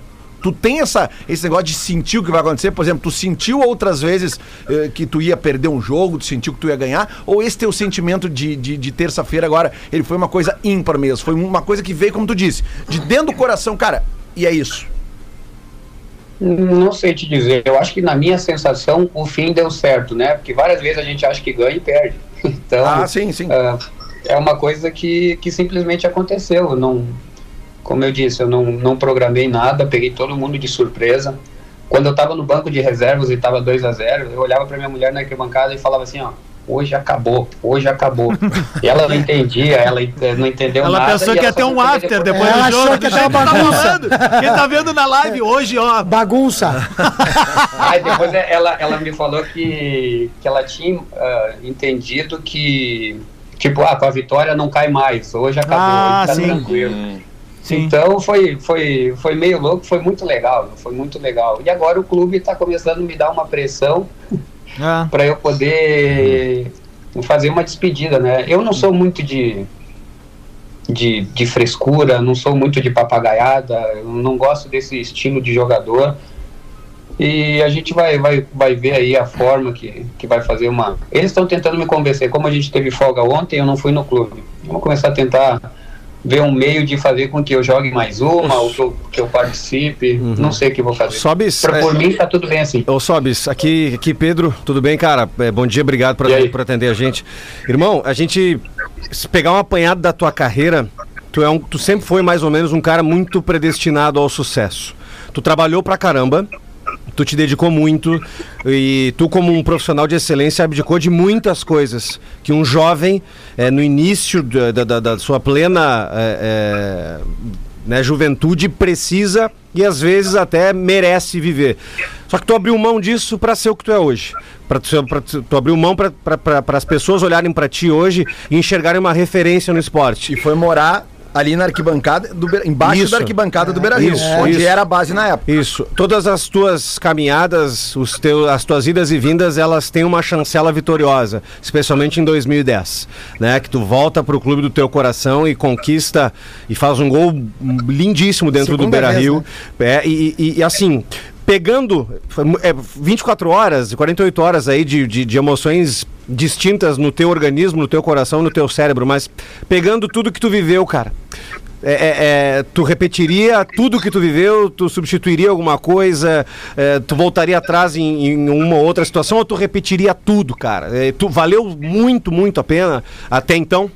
Tu tem essa, esse negócio de sentir o que vai acontecer? Por exemplo, tu sentiu outras vezes eh, que tu ia perder um jogo, tu sentiu que tu ia ganhar? Ou esse teu sentimento de, de, de terça-feira agora, ele foi uma coisa ímpar mesmo? Foi uma coisa que veio, como tu disse, de dentro do coração, cara, e é isso. Não sei te dizer. Eu acho que na minha sensação o fim deu certo, né? Porque várias vezes a gente acha que ganha e perde. Então, Ah, sim, sim. ah, é uma coisa que, que simplesmente aconteceu. Eu não, como eu disse, eu não, não programei nada, peguei todo mundo de surpresa. Quando eu estava no banco de reservas e estava 2 a 0 eu olhava para minha mulher na arquibancada e falava assim, ó, hoje acabou, hoje acabou. e ela não entendia, ela eh, não entendeu Ela nada. pensou e que ia ela ter um after depois. depois Ela do jogo. achou que do tava jeito que tá bagunça. rolando. Quem tá vendo na live hoje, ó. Bagunça. Aí depois ela, ela me falou que, que ela tinha ah, entendido que, tipo, ah, com a vitória não cai mais, hoje acabou, Ah, hoje tá sim. tranquilo. Sim. Então foi, foi, foi meio louco, foi muito legal, foi muito legal. E agora o clube está começando a me dar uma pressão Ah, para eu poder fazer uma despedida, né? Eu não sou muito de, de, de frescura, não sou muito de papagaiada, não gosto desse estilo de jogador. E a gente vai, vai, vai ver aí a forma que, que vai fazer uma. Eles estão tentando me convencer. Como a gente teve folga ontem, eu não fui no clube. Vamos começar a tentar ver um meio de fazer com que eu jogue mais uma, ou que eu, que eu participe. Não sei o que vou fazer. Sobes, Pra, por é- mim, tá tudo bem assim. Ô Sobis, aqui, aqui Pedro, tudo bem, cara? É, bom dia, obrigado por, por atender a gente. Irmão, a gente se pegar um apanhado da tua carreira, tu, é um, tu sempre foi mais ou menos um cara muito predestinado ao sucesso. Tu trabalhou pra caramba, tu te dedicou muito e tu como um profissional de excelência abdicou de muitas coisas que um jovem é, no início da, da- da- sua plena é, né, juventude precisa e às vezes até merece viver. Só que tu abriu mão disso para ser o que tu é hoje. Pra tu, pra tu, tu abriu mão para as pessoas olharem para ti hoje e enxergarem uma referência no esporte. E foi morar ali na arquibancada, do, embaixo Isso. da arquibancada do Beira Rio, Isso, onde isso. era a base na época. Isso. Todas as tuas caminhadas, os teu, as tuas idas e vindas, elas têm uma chancela vitoriosa, especialmente em 2010, né? Que tu volta pro clube do teu coração e conquista e faz um gol lindíssimo dentro do Segunda Beira vez, Rio. É, e, e- e, assim, pegando é, 24 horas, 48 horas aí de, de, de emoções distintas no teu organismo, no teu coração, no teu cérebro, mas pegando tudo que tu viveu, cara. É, é, é, tu repetiria tudo que tu viveu, tu substituiria alguma coisa, é, tu voltaria atrás em, em uma ou outra situação ou tu repetiria tudo, cara? É, tu valeu muito, muito a pena até então?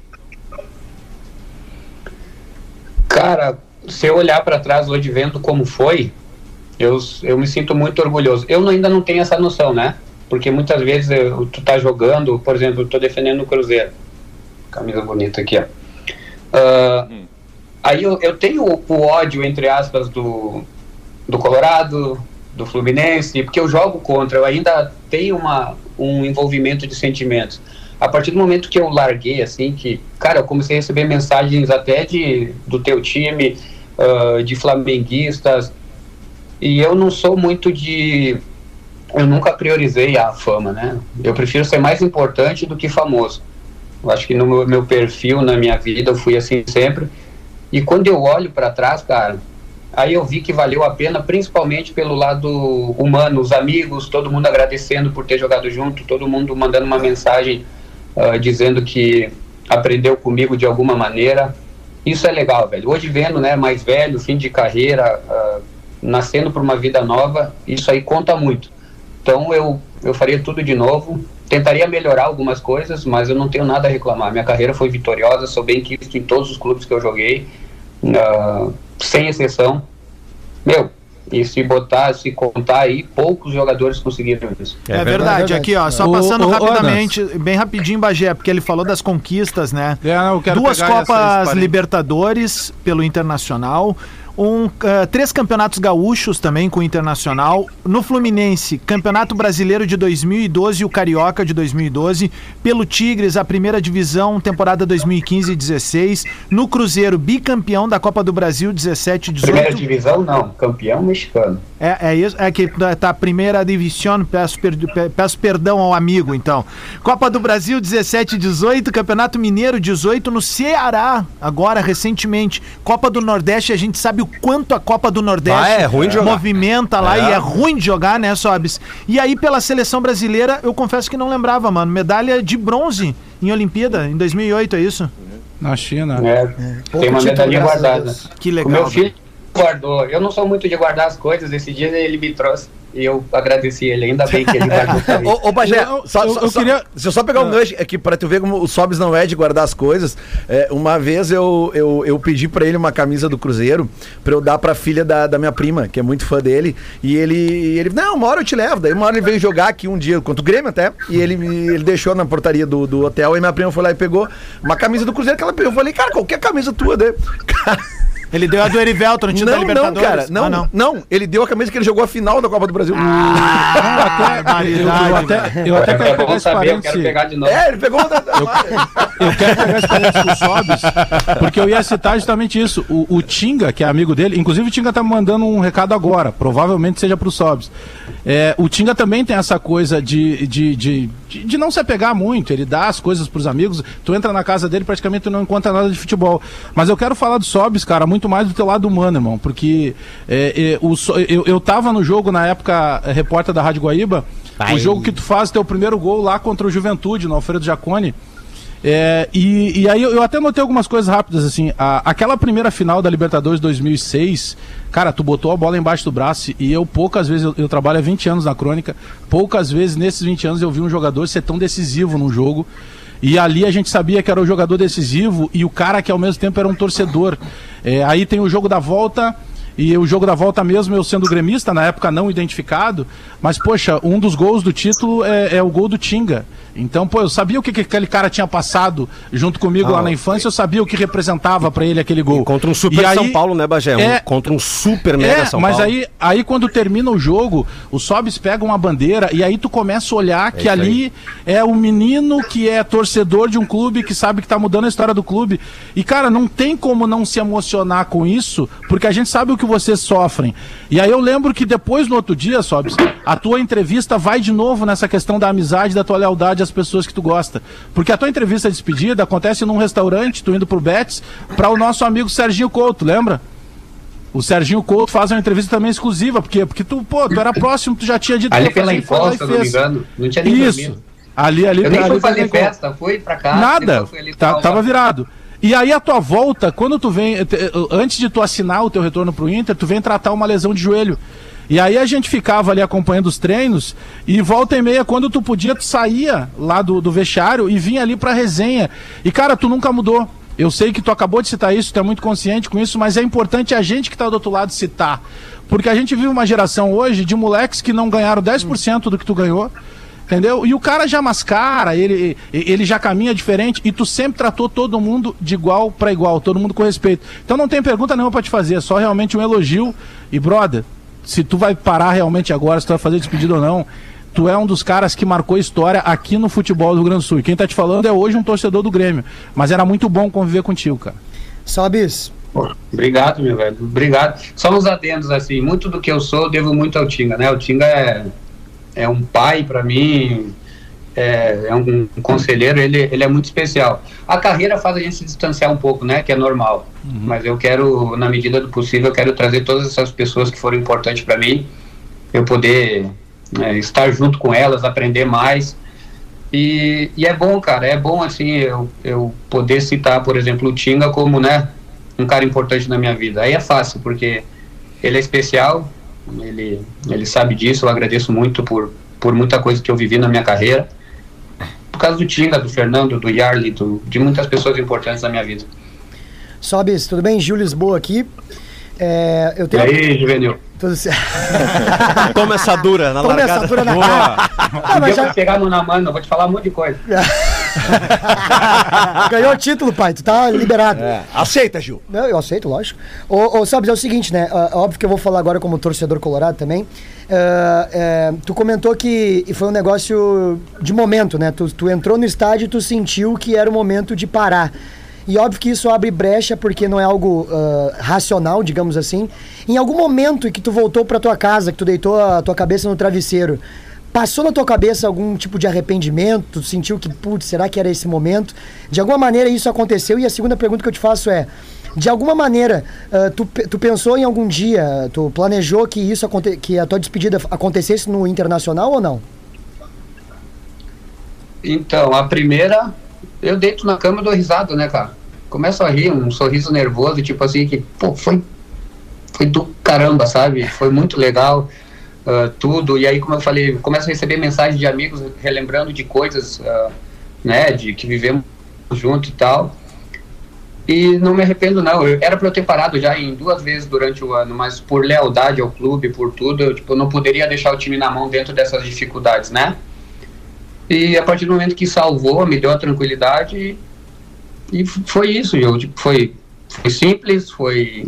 Cara, se eu olhar para trás hoje vendo como foi, eu, eu me sinto muito orgulhoso. Eu ainda não tenho essa noção, né? Porque muitas vezes eu- tu tá jogando, por exemplo, eu tô defendendo o Cruzeiro. Camisa bonita aqui, ó. Ah, Aí eu, eu tenho o, o ódio, entre aspas, do, do Colorado, do Fluminense, porque eu jogo contra, eu ainda tenho uma, um envolvimento de sentimentos. A partir do momento que eu larguei, assim, que, cara, eu comecei a receber mensagens até de, do teu time, ah, de flamenguistas, e eu não sou muito de. Eu nunca priorizei a fama, né? Eu prefiro ser mais importante do que famoso. Eu acho que no meu, meu perfil, na minha vida, eu fui assim sempre. E quando eu olho para trás, cara, aí eu vi que valeu a pena, principalmente pelo lado humano, os amigos, todo mundo agradecendo por ter jogado junto, todo mundo mandando uma mensagem ah, dizendo que aprendeu comigo de alguma maneira. Isso é legal, velho. Hoje vendo, né, mais velho, fim de carreira, ah, nascendo para uma vida nova, isso aí conta muito. Então eu, eu faria tudo de novo. Tentaria melhorar algumas coisas, mas eu não tenho nada a reclamar. Minha carreira foi vitoriosa, sou bem quisto em todos os clubes que eu joguei, ah, sem exceção. Meu, e se botar, se contar aí, poucos jogadores conseguiram isso. É, verdade. verdade. Aqui, ó, só Ô, passando ô, ô, rapidamente, bem rapidinho, Bagé, porque ele falou das conquistas, né? É, não, eu quero Duas Copas. Libertadores pelo Internacional. Um, ah, três campeonatos gaúchos também com o Internacional. No Fluminense, Campeonato Brasileiro de 2012 e o Carioca de 2012. Pelo Tigres, a primeira divisão, temporada 2015 e 16. No Cruzeiro, bicampeão da Copa do Brasil 17 e Primeira 18. divisão, não, campeão mexicano. É, é isso, é que tá a primeira divisão, peço, per- pe- peço perdão ao amigo, então. Copa do Brasil 17 e 18, Campeonato Mineiro 18 no Ceará, agora recentemente. Copa do Nordeste, a gente sabe o quanto a Copa do Nordeste Ah, é ruim de jogar. movimenta lá É. e é ruim de jogar, né, Sobes? E aí pela seleção brasileira, eu confesso que não lembrava, mano, medalha de bronze em Olimpíada em 2008, é isso? Na China. É, Pouco tem uma título, medalhinha graças a guardada. Que O legal. meu filho guardou. Eu não sou muito de guardar as coisas. Esse dia ele me trouxe e eu agradeci ele. Ainda bem que ele guardou pra mim. Ô, ô Bagé, Eu- só, eu- só- eu só- queria- se eu só pegar um gancho aqui pra tu ver como o Sobs não é de guardar as coisas, é, uma vez eu, eu, eu pedi pra ele uma camisa do Cruzeiro pra eu dar pra filha da, da minha prima, que é muito fã dele, e ele, ele, não, uma hora eu te levo, daí uma hora ele veio jogar aqui um dia, contra o Grêmio até, e ele, ele deixou na portaria do, do hotel, e minha prima foi lá e pegou uma camisa do Cruzeiro que ela pegou, eu falei, cara, qualquer camisa tua, daí, cara... Ele deu a do Erivelto no time da Não, não, Libertadores. cara, não, Ah, não, não. ele deu a camisa que ele jogou a final da Copa do Brasil. Eu, eu até, eu até É, quero é pegar esse saber, eu quero pegar de novo. É, ele pegou da, da- Eu quero pegar esse parênteses pro Sobs, porque eu ia citar justamente isso. O, o Tinga, que é amigo dele, inclusive o Tinga tá me mandando um recado agora, provavelmente seja pro Sobs. É, o Tinga também tem essa coisa de, de, de de, não se apegar muito, ele dá as coisas pros amigos, tu entra na casa dele, praticamente tu não encontra nada de futebol. Mas eu quero falar do Sobis, cara, muito mais do teu lado humano, irmão, porque é, é, o, eu, eu tava no jogo na época, é, repórter da Rádio Guaíba, o jogo que tu faz teu primeiro gol lá contra o Juventude, no Alfredo Jaconi. É, e, e aí eu, eu até notei algumas coisas rápidas, assim. A- aquela primeira final da Libertadores 2006, cara, tu botou a bola embaixo do braço e eu poucas vezes, eu, eu trabalho há 20 anos na crônica, poucas vezes nesses 20 anos eu vi um jogador ser tão decisivo num jogo. E ali a gente sabia que era o jogador decisivo e o cara que ao mesmo tempo era um torcedor. É, aí tem o jogo da volta. E o jogo da volta mesmo, eu sendo gremista, na época não identificado, mas, poxa, um dos gols do título é, é o gol do Tinga. Então, pô, eu sabia o que, que aquele cara tinha passado junto comigo lá na infância, eu sabia o que representava pra ele aquele gol. Contra um super aí- São Paulo, né, Bagé? Um- É. contra um super mega É, São mas Paulo. aí, aí quando termina o jogo, o Sobis pega uma bandeira e aí tu começa a olhar que isso ali é o menino que é torcedor de um clube que sabe que tá mudando a história do clube. E cara, não tem como não se emocionar com isso, porque a gente sabe o que vocês sofrem. E aí eu lembro que depois no outro dia, Sobis, a tua entrevista vai de novo nessa questão da amizade, da tua lealdade às pessoas que tu gosta. Porque a tua entrevista de despedida acontece num restaurante, tu indo pro Betis, para o nosso amigo Serginho Couto, lembra? O Serginho Couto faz uma entrevista também exclusiva, porque, porque tu, pô, tu era próximo, tu já tinha dito Ali pela foi encosta, não me engano. Não tinha nem Isso. dormido. Ali, ali, Eu nem ali fui fazer festa, fui pra casa. Nada. depois fui ali Tá- tava virado. E aí a tua volta, quando tu vem, te- antes de tu assinar o teu retorno pro Inter, tu vem tratar uma lesão de joelho. E aí a gente ficava ali acompanhando os treinos e volta e meia, quando tu podia, tu saía lá do, do vestiário e vinha ali pra resenha. E cara, tu nunca mudou. Eu sei que tu acabou de citar isso, tu é muito consciente com isso, mas é importante a gente que tá do outro lado citar. Porque a gente vive uma geração hoje de moleques que não ganharam 10% do que tu ganhou. Entendeu? E o cara já mascara, ele, ele já caminha diferente e tu sempre tratou todo mundo de igual para igual, todo mundo com respeito. Então não tem pergunta nenhuma pra te fazer, é só realmente um elogio. E brother, se tu vai parar realmente agora, se tu vai fazer despedida ou não, tu é um dos caras que marcou história aqui no futebol do Rio Grande do Sul. E quem tá te falando é hoje um torcedor do Grêmio. Mas era muito bom conviver contigo, cara. Sobis, Pô, Obrigado, meu velho. Obrigado. Só uns adendos, assim. Muito do que eu sou, eu devo muito ao Tinga, né? O Tinga é, é um pai pra mim, é, é um, um conselheiro, ele, ele é muito especial. A carreira faz a gente se distanciar um pouco, né? Que é normal. Mas eu quero, na medida do possível, eu quero trazer todas essas pessoas que foram importantes pra mim, eu poder é, estar junto com elas, aprender mais. E, e é bom, cara, é bom assim eu, eu poder citar, por exemplo, o Tinga como, né, um cara importante na minha vida. Aí é fácil, porque ele é especial, ele, ele sabe disso, eu agradeço muito por, por muita coisa que eu vivi na minha carreira. Por causa do Tinga, do Fernando, do Yarley, do, de muitas pessoas importantes na minha vida. Sobis, tudo bem? Gil Lisboa aqui. É, eu E tenho. aí, Juvenil? Tudo certo. Toma essa dura na Toma largada. essa dura na Boa. cara. Não, mas já pegar a mão na mano, eu vou te falar um monte de coisa. ganhou o título, pai. Tu tá liberado. É, aceita, Gil. Não, eu aceito, lógico. Ô, ô, Sobis, é o seguinte, né? óbvio que eu vou falar agora como torcedor colorado também. Ah, é, tu comentou que foi um negócio de momento, né? Tu, tu entrou no estádio e tu sentiu que era o momento de parar. E óbvio que isso abre brecha porque não é algo ah, racional, digamos assim. Em algum momento que tu voltou pra tua casa, que tu deitou a tua cabeça no travesseiro, passou na tua cabeça algum tipo de arrependimento? Tu sentiu que, putz, será que era esse momento? De alguma maneira isso aconteceu? E a segunda pergunta que eu te faço é: de alguma maneira, ah, tu, tu pensou em algum dia, tu planejou que isso aconte que a tua despedida acontecesse no Internacional ou não? Então, a primeira, eu deito na cama e dou risada, né, cara? Começo a rir, um sorriso nervoso, tipo assim, que, pô, foi, foi do caramba, sabe? Foi muito legal, ah, tudo. E aí, como eu falei, começo a receber mensagens de amigos relembrando de coisas, ah, né, de que vivemos junto e tal. E não me arrependo, não. Eu, era para eu ter parado já em duas vezes durante o ano, mas por lealdade ao clube, por tudo, eu tipo, não poderia deixar o time na mão dentro dessas dificuldades, né? E a partir do momento que salvou, me deu a tranquilidade e, e foi isso, eu, tipo, foi, foi simples, foi,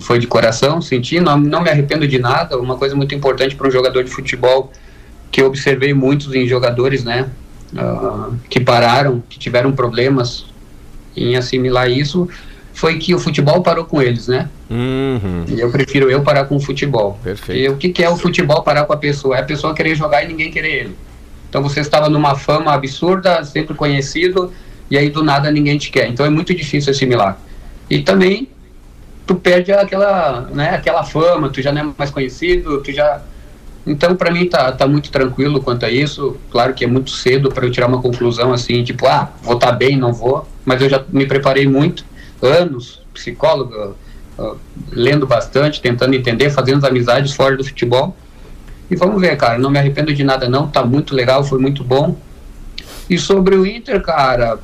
foi de coração, senti, não, não me arrependo de nada. Uma coisa muito importante para um jogador de futebol que eu observei muitos em jogadores, né, ah, que pararam, que tiveram problemas em assimilar isso, foi que o futebol parou com eles, né? Uhum. E eu prefiro eu parar com o futebol. Perfeito. E o que, que é o futebol parar com a pessoa? É a pessoa querer jogar e ninguém querer ele. Então você estava numa fama absurda, sempre conhecido, e aí do nada ninguém te quer. Então é muito difícil assimilar. E também tu perde aquela, né, aquela fama, tu já não é mais conhecido, tu já então para mim tá, tá muito tranquilo quanto a isso. Claro que é muito cedo para eu tirar uma conclusão assim, tipo, ah, vou estar tá bem, não vou, mas eu já me preparei muito, anos, psicólogo, uh, lendo bastante, tentando entender, fazendo amizades fora do futebol. E vamos ver, cara, não me arrependo de nada não, tá muito legal, foi muito bom. E sobre o Inter, cara,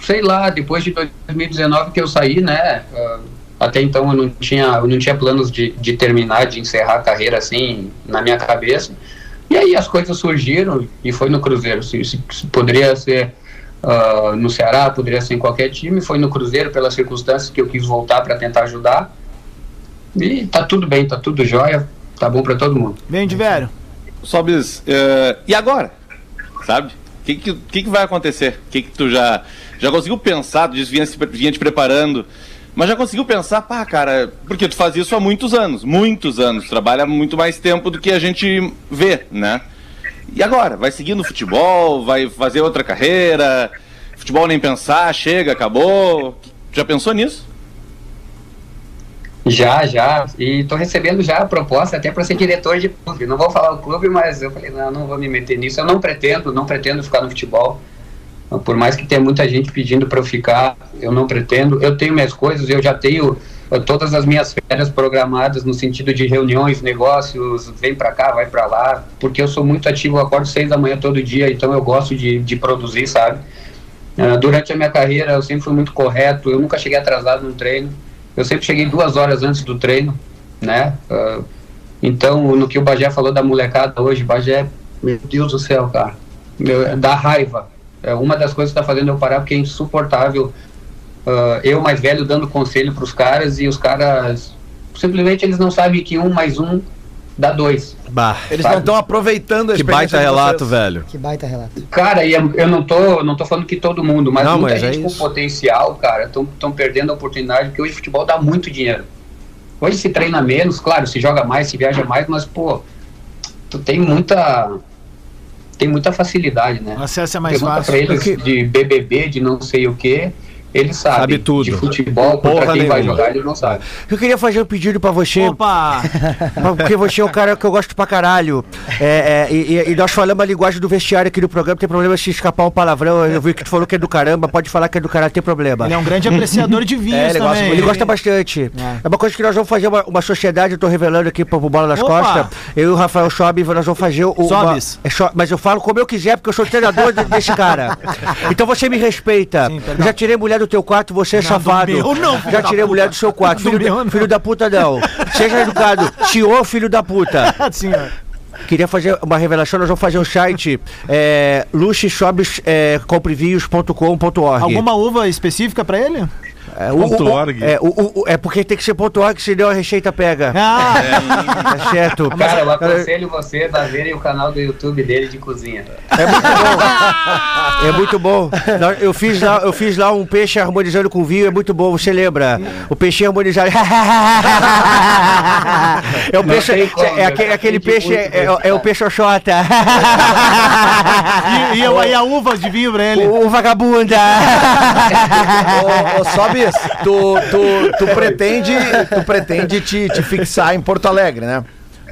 sei lá, depois de 2019 que eu saí, né? Uh, até então eu não tinha, eu não tinha planos de, de terminar, de encerrar a carreira assim na minha cabeça. E aí as coisas surgiram e foi no Cruzeiro. Se, se, se poderia ser uh, no Ceará, poderia ser em qualquer time. Foi no Cruzeiro pelas circunstâncias que eu quis voltar para tentar ajudar. E tá tudo bem, tá tudo jóia, tá bom para todo mundo. Bem de velho. Sobes, uh, e agora? Sabe? O que, que, que, que vai acontecer? O que, que tu já, já conseguiu pensar? Tu disse vinha, vinha te preparando. Mas já conseguiu pensar, pá, cara, porque tu faz isso há muitos anos, muitos anos, trabalha muito mais tempo do que a gente vê, né? E agora? Vai seguir no futebol? Vai fazer outra carreira? Futebol nem pensar, chega, acabou? Já pensou nisso? Já, já. E tô recebendo já a proposta até para ser diretor de clube. Não vou falar o clube, mas eu falei, não, não vou me meter nisso. Eu não pretendo, não pretendo ficar no futebol. Por mais que tenha muita gente pedindo para eu ficar, eu não pretendo. Eu tenho minhas coisas, eu já tenho todas as minhas férias programadas no sentido de reuniões, negócios, vem para cá, vai para lá, porque eu sou muito ativo, eu acordo seis da manhã todo dia, então eu gosto de, de produzir, sabe? Uh, durante a minha carreira eu sempre fui muito correto, eu nunca cheguei atrasado no treino, eu sempre cheguei duas horas antes do treino, né? Uh, então, no que o Bagé falou da molecada hoje, Bagé, meu Deus do céu, cara, dá raiva é uma das coisas que está fazendo eu parar porque é insuportável. Uh, eu mais velho dando conselho para os caras e os caras simplesmente eles não sabem que um mais um dá dois. Bah. Eles sabe? não estão aproveitando a Que baita relato, velho. Que baita relato. Cara, e eu não tô, não tô falando que todo mundo, mas não, muita mas gente é com potencial, cara, estão perdendo a oportunidade, porque hoje o futebol dá muito dinheiro. Hoje se treina menos, claro, se joga mais, se viaja mais, mas, pô, tu tem muita tem muita facilidade, né? O acesso é mais Pergunta fácil. Pra eles de BBB, de não sei o que, ele sabe. Sabe tudo. De futebol, Porra quem vai nenhuma. jogar, ele não sabe. Eu queria fazer um pedido pra você, Opa! porque você é um cara que eu gosto pra caralho. É, é, e, e- nós falamos a linguagem do vestiário aqui no programa, tem problema se escapar um palavrão. Eu vi que tu falou que é do caramba, pode falar que é do caralho, tem problema. Ele é um grande apreciador de vinhos É, ele gosta também. Ele gosta bastante. É. É. uma coisa que nós vamos fazer uma, uma sociedade, eu tô revelando aqui pro, Bola nas Opa! Costas. Eu e o Rafael Schob, nós vamos fazer o. uma- Sobes. é, mas eu falo como eu quiser, porque eu sou treinador de- desse cara. Então você me respeita. Sim. Eu já tirei mulher do teu quarto, você é Não, safado. do meu não, já tirei puta. mulher do seu quarto. Do Filho, meu da, filho da puta, não. Seja educado. Senhor, filho da puta. Sim, ó. Queria fazer uma revelação, nós vamos fazer um site é, é. Alguma uva específica pra ele? É, Ponto o, o- org. É, o, o- o- é porque tem que ser ponto .org, senão a receita pega. Ah, Tá certo. Cara, eu aconselho vocês a verem o canal do YouTube dele de cozinha. É muito bom. É muito bom. Eu fiz, lá, eu fiz lá um peixe harmonizando com vinho, é muito bom, você lembra? O peixe harmonizado. É o peixe. tem como, É, aquele, aquele aprendi peixe, é, é, é o peixe Oxota. e, e, eu- e a uva de vinho pra ele? O, o vagabunda. Ô, ô Sobis, tu, tu, tu pretende, tu pretende te, te fixar em Porto Alegre, né?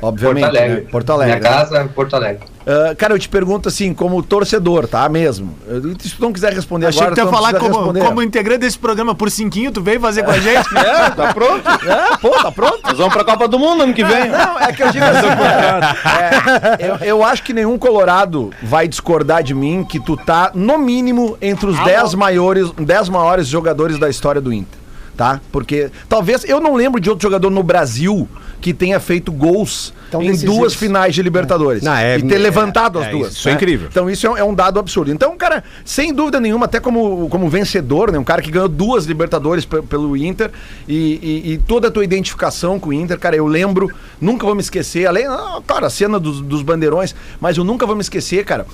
Obviamente. Porto Alegre. né? Porto Alegre. Minha né? casa, Porto Alegre. Ah, cara, eu te pergunto assim, como torcedor, tá? Mesmo. Se tu não quiser responder Achei agora, que tu ia falar como, responder. como integrante desse programa por cinquinho, tu veio fazer com a gente. É, tá pronto. É, pô, tá pronto. Nós vamos pra Copa do Mundo ano que vem. Não, é que eu digo assim, é, eu, eu acho que nenhum colorado vai discordar de mim que tu tá, no mínimo, entre os 10 maiores, 10 maiores jogadores da história do Inter. Tá? Porque talvez eu não lembro de outro jogador no Brasil que tenha feito gols Tão em decisivos. duas finais de Libertadores. Não, é- e ter é- levantado as é, duas. isso é incrível. Então isso é um, é um dado absurdo. Então, cara, sem dúvida nenhuma, até como, como vencedor, né? Um cara que ganhou duas Libertadores pe- pelo Inter e, e- e toda a tua identificação com o Inter, cara, eu lembro, nunca vou me esquecer, além, ah, cara, a cena dos, dos bandeirões, mas eu nunca vou me esquecer, cara,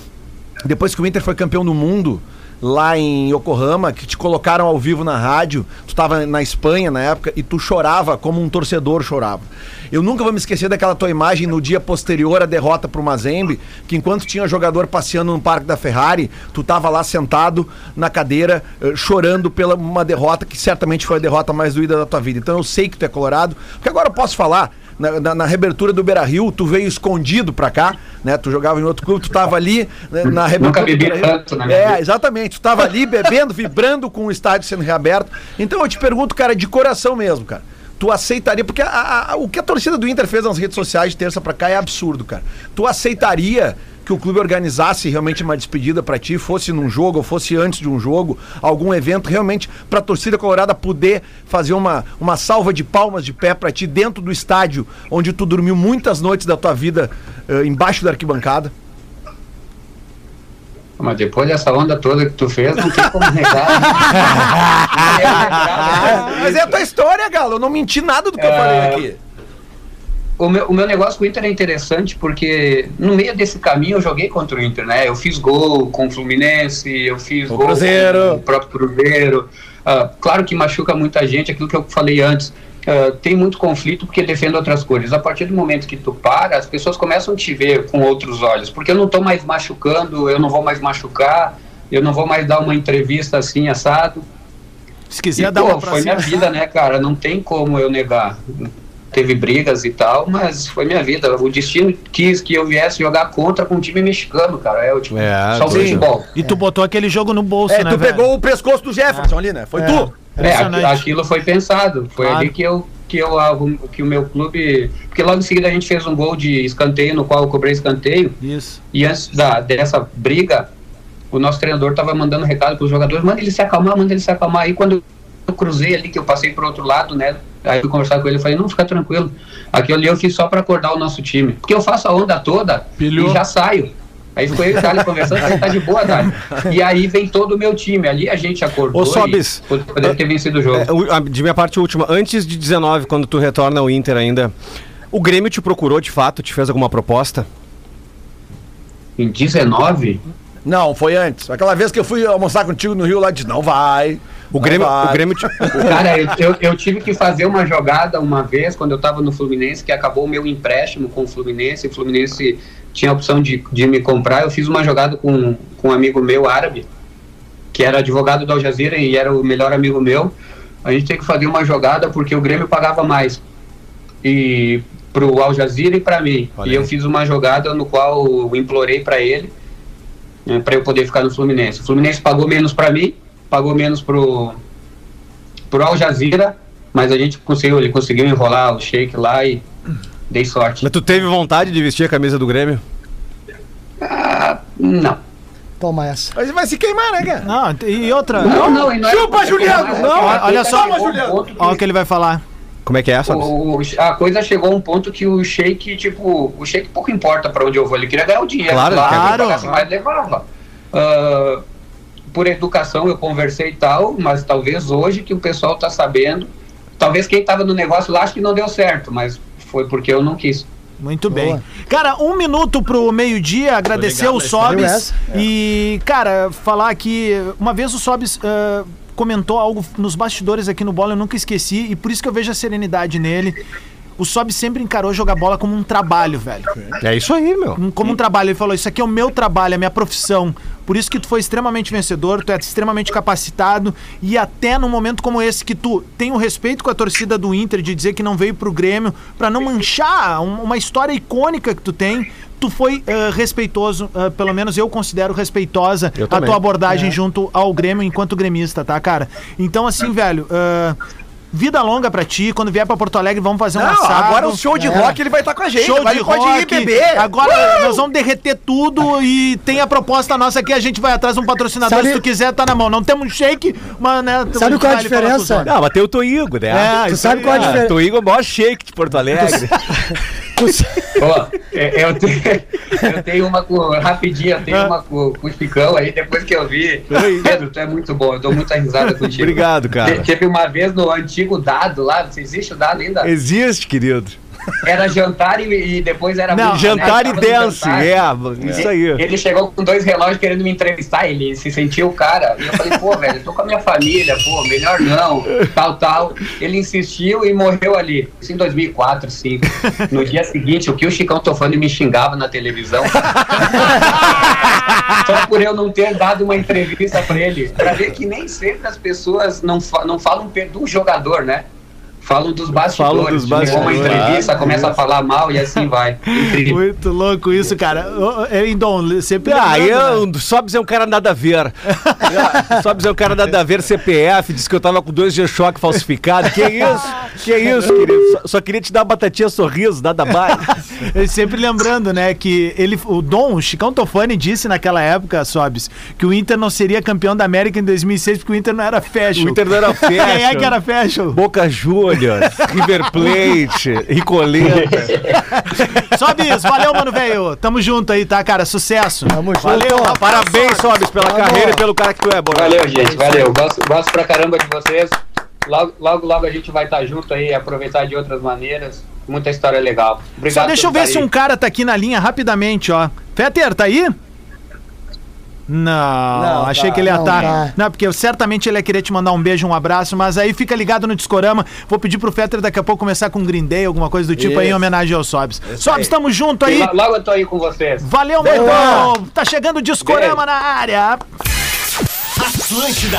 depois que o Inter foi campeão do mundo, lá em Yokohama, que te colocaram ao vivo na rádio. Tu tava na Espanha na época e tu chorava como um torcedor chorava. Eu nunca vou me esquecer daquela tua imagem no dia posterior à derrota pro Mazembe, que enquanto tinha jogador passeando no Parque da Ferrari, tu tava lá sentado na cadeira, eh, chorando pela uma derrota que certamente foi a derrota mais doída da tua vida. Então eu sei que tu é colorado, porque agora eu posso falar, na, na, na reabertura do Beira Rio, tu veio escondido pra cá, né? Tu jogava em outro clube, tu tava ali né, na reabertura. Nunca bebi tanto minha É, exatamente. Tu tava ali bebendo, vibrando com o estádio sendo reaberto. Então eu te pergunto, cara, de coração mesmo, cara. Tu aceitaria, porque a- a- a- o que a torcida do Inter fez nas redes sociais de terça pra cá é absurdo, cara. Tu aceitaria que o clube organizasse realmente uma despedida pra ti, fosse num jogo ou fosse antes de um jogo, algum evento realmente pra torcida colorada poder fazer uma, uma salva de palmas de pé pra ti dentro do estádio onde tu dormiu muitas noites da tua vida eh, embaixo da arquibancada? Mas depois dessa onda toda que tu fez, não tem como negar. Eu mas é a tua história, Galo. Eu não menti nada do que eu É. falei aqui. o meu, o meu negócio com o Inter é interessante porque no meio desse caminho eu joguei contra o Inter, né? Eu fiz gol com o Fluminense, eu fiz O gol Cruzeiro. com o próprio Cruzeiro. Ah, claro que machuca muita gente, aquilo que eu falei antes. Ah, tem muito conflito porque defendo outras cores. A partir do momento que tu para, as pessoas começam a te ver com outros olhos, porque eu não tô mais machucando, eu não vou mais machucar, eu não vou mais dar uma entrevista assim assado. Se quiser E, dar pô, uma foi cima. minha vida, né, cara? Não tem como eu negar. Teve brigas e tal, mas foi minha vida. O destino quis que eu viesse jogar contra com um time mexicano, cara. É o tipo, É, só o futebol. E tu botou aquele jogo no bolso, É, né, tu velho? pegou o pescoço do Jefferson ali, né? Foi É. tu. É, aqui- aquilo foi pensado. Foi Claro. ali que eu que eu que o meu clube, porque logo em seguida a gente fez um gol de escanteio no qual eu cobrei escanteio Isso. e antes da, dessa briga, o nosso treinador tava mandando recado para os jogadores, manda ele se acalmar, manda ele se acalmar. Aí quando eu cruzei ali, que eu passei pro outro lado, né? Aí eu conversar com ele, eu falei, não, fica tranquilo. Aquilo ali eu fiz só para acordar o nosso time. Porque eu faço a onda toda Pilhou. e já saio. Aí ficou eu e o Dali conversando, falei, tá de boa, Dali. E aí vem todo o meu time. Ali a gente acordou Ô, Sobis, e poderia ter vencido o jogo. É, de minha parte última, antes de 19, quando tu retorna ao Inter ainda, o Grêmio te procurou de fato, te fez alguma proposta? Em 19, Não, foi antes. Aquela vez que eu fui almoçar contigo no Rio lá, disse, não vai. O não Grêmio, vai. o Grêmio te... Cara, eu, eu, eu tive que fazer uma jogada uma vez quando eu tava no Fluminense, que acabou o meu empréstimo com o Fluminense. O Fluminense tinha a opção de, de me comprar. Eu fiz uma jogada com, com um amigo meu árabe, que era advogado da Al Jazeera e era o melhor amigo meu. A gente tem que fazer uma jogada porque o Grêmio pagava mais. E pro Al Jazeera e para mim. Olha e eu aí. fiz uma jogada no qual eu implorei para ele né, para eu poder ficar no Fluminense. O Fluminense pagou menos para mim, pagou menos pro pro Al Jazeera, mas a gente conseguiu, ele conseguiu enrolar o Sheik lá e dei sorte. Mas tu teve vontade de vestir a camisa do Grêmio? Ah, não. Toma essa. Mas vai se queimar, né, cara? Não, e outra. Não, não, e não é- Chupa, Juliano! mas Não, a olha só, chegou a um Juliano. Olha o que ele vai falar. Como é que é, o- a coisa chegou a um ponto que o Sheik, tipo, o Sheik pouco importa pra onde eu vou, ele queria ganhar o dinheiro. Claro, lá, claro. mais levava. Ah, por educação eu conversei e tal, mas talvez hoje que o pessoal tá sabendo, talvez quem tava no negócio lá acho que não deu certo, mas foi porque eu não quis. Muito Boa. bem. Cara, um minuto pro meio-dia, agradecer ligado o. Sobis. E, cara, falar que uma vez o Sobis ah, comentou algo nos bastidores aqui no bola, eu nunca esqueci, e por isso que eu vejo a serenidade nele. O Sobis sempre encarou jogar bola como um trabalho, velho. É isso aí, meu. Como um trabalho. Ele falou: Isso aqui é o meu trabalho, é a minha profissão. Por isso que tu foi extremamente vencedor, tu é extremamente capacitado. E até num momento como esse, que tu tem o respeito com a torcida do Inter de dizer que não veio pro Grêmio, pra não manchar um- uma história icônica que tu tem. Tu foi eh, respeitoso, eh, pelo menos eu considero respeitosa Eu a tua abordagem junto ao Grêmio enquanto gremista, tá, cara? Então, assim, velho, eh, vida longa pra ti. Quando vier pra Porto Alegre, vamos fazer um Não, assado. agora o show de É. rock ele vai estar com a gente. Show agora de ele pode ir rock. beber. Agora nós vamos derreter tudo e tem a proposta nossa aqui. A gente vai atrás de um patrocinador. Sabe- Se tu quiser, tá na mão. Não temos shake, mas né. tu- Sabe qual é a vai ali falar com os diferença? homens. Não, mas tem o Toigo, né? É, Tu isso sabe aí, qual é a é. diferença? Toigo é o maior shake de Porto Alegre. Ó, é, eu, tenho, eu tenho uma com, rapidinho, eu tenho uma com, com o Chicão aí, depois que eu vi. Pedro, tu é muito bom, eu dou muita risada contigo. Obrigado, cara. Te- Teve uma vez no antigo dado lá, existe o dado ainda? Existe, querido. Era jantar e, e depois era Não, né? Jantar e dance, é, isso aí. Ele chegou com dois relógios querendo me entrevistar, ele se sentiu o cara. E eu falei, pô, velho, eu tô com a minha família, pô, melhor não, tal, tal. Ele insistiu e morreu ali. Isso em 2004, 2005. No dia seguinte, o que o Chicão Tofani me xingava na televisão. Só por eu não ter dado uma entrevista pra ele. Pra ver que nem sempre as pessoas não, fa- não falam do jogador, né? Falam dos bastidores. Falam dos Ligou uma bastidores. entrevista, começa a falar mal e assim vai. Incrível. Muito louco isso, cara. Dom, sempre Ah, lembrando, né? eu, Sobs é um cara nada a ver. Sobs é um cara nada a ver, CPF, disse que eu tava com dois G-Shock falsificados. Que isso? Que isso, querido? Só, só queria te dar uma batatinha sorriso, nada mais. Sempre lembrando, né, que ele, o Dom, o Chicão Tofani disse naquela época, Sobs, que o Inter não seria campeão da América em 2006 porque o Inter não era fashion. O Inter não era Quem é fashion. que era fashion? Boca Juniors, River Plate, Ricoleta. Sobs, valeu, mano, velho. Tamo junto aí, tá, cara? Sucesso. Tamo junto. Valeu, rapaz. Parabéns, Sobs, pela Vamos. carreira e pelo cara que tu é, Borges. Valeu, gente, valeu. Gosto, gosto pra caramba de vocês. Logo, logo, logo a gente vai estar junto aí, aproveitar de outras maneiras. Muita história legal. Obrigado Só deixa eu ver se um cara tá aqui na linha rapidamente, ó. Fetter, tá aí? Não, Não, achei tá, que ele ia não estar. tá. Não, porque eu, certamente ele ia querer te mandar um beijo, um abraço, mas aí fica ligado no Discorama. Vou pedir pro Fetter daqui a pouco começar com um Green Day, alguma coisa do tipo aí, em Isso. homenagem ao Sobs. Sobs, tamo junto E aí. lo- Logo eu tô aí com vocês. Valeu, meu irmão. Tá chegando o Discorama na área. Atlântida,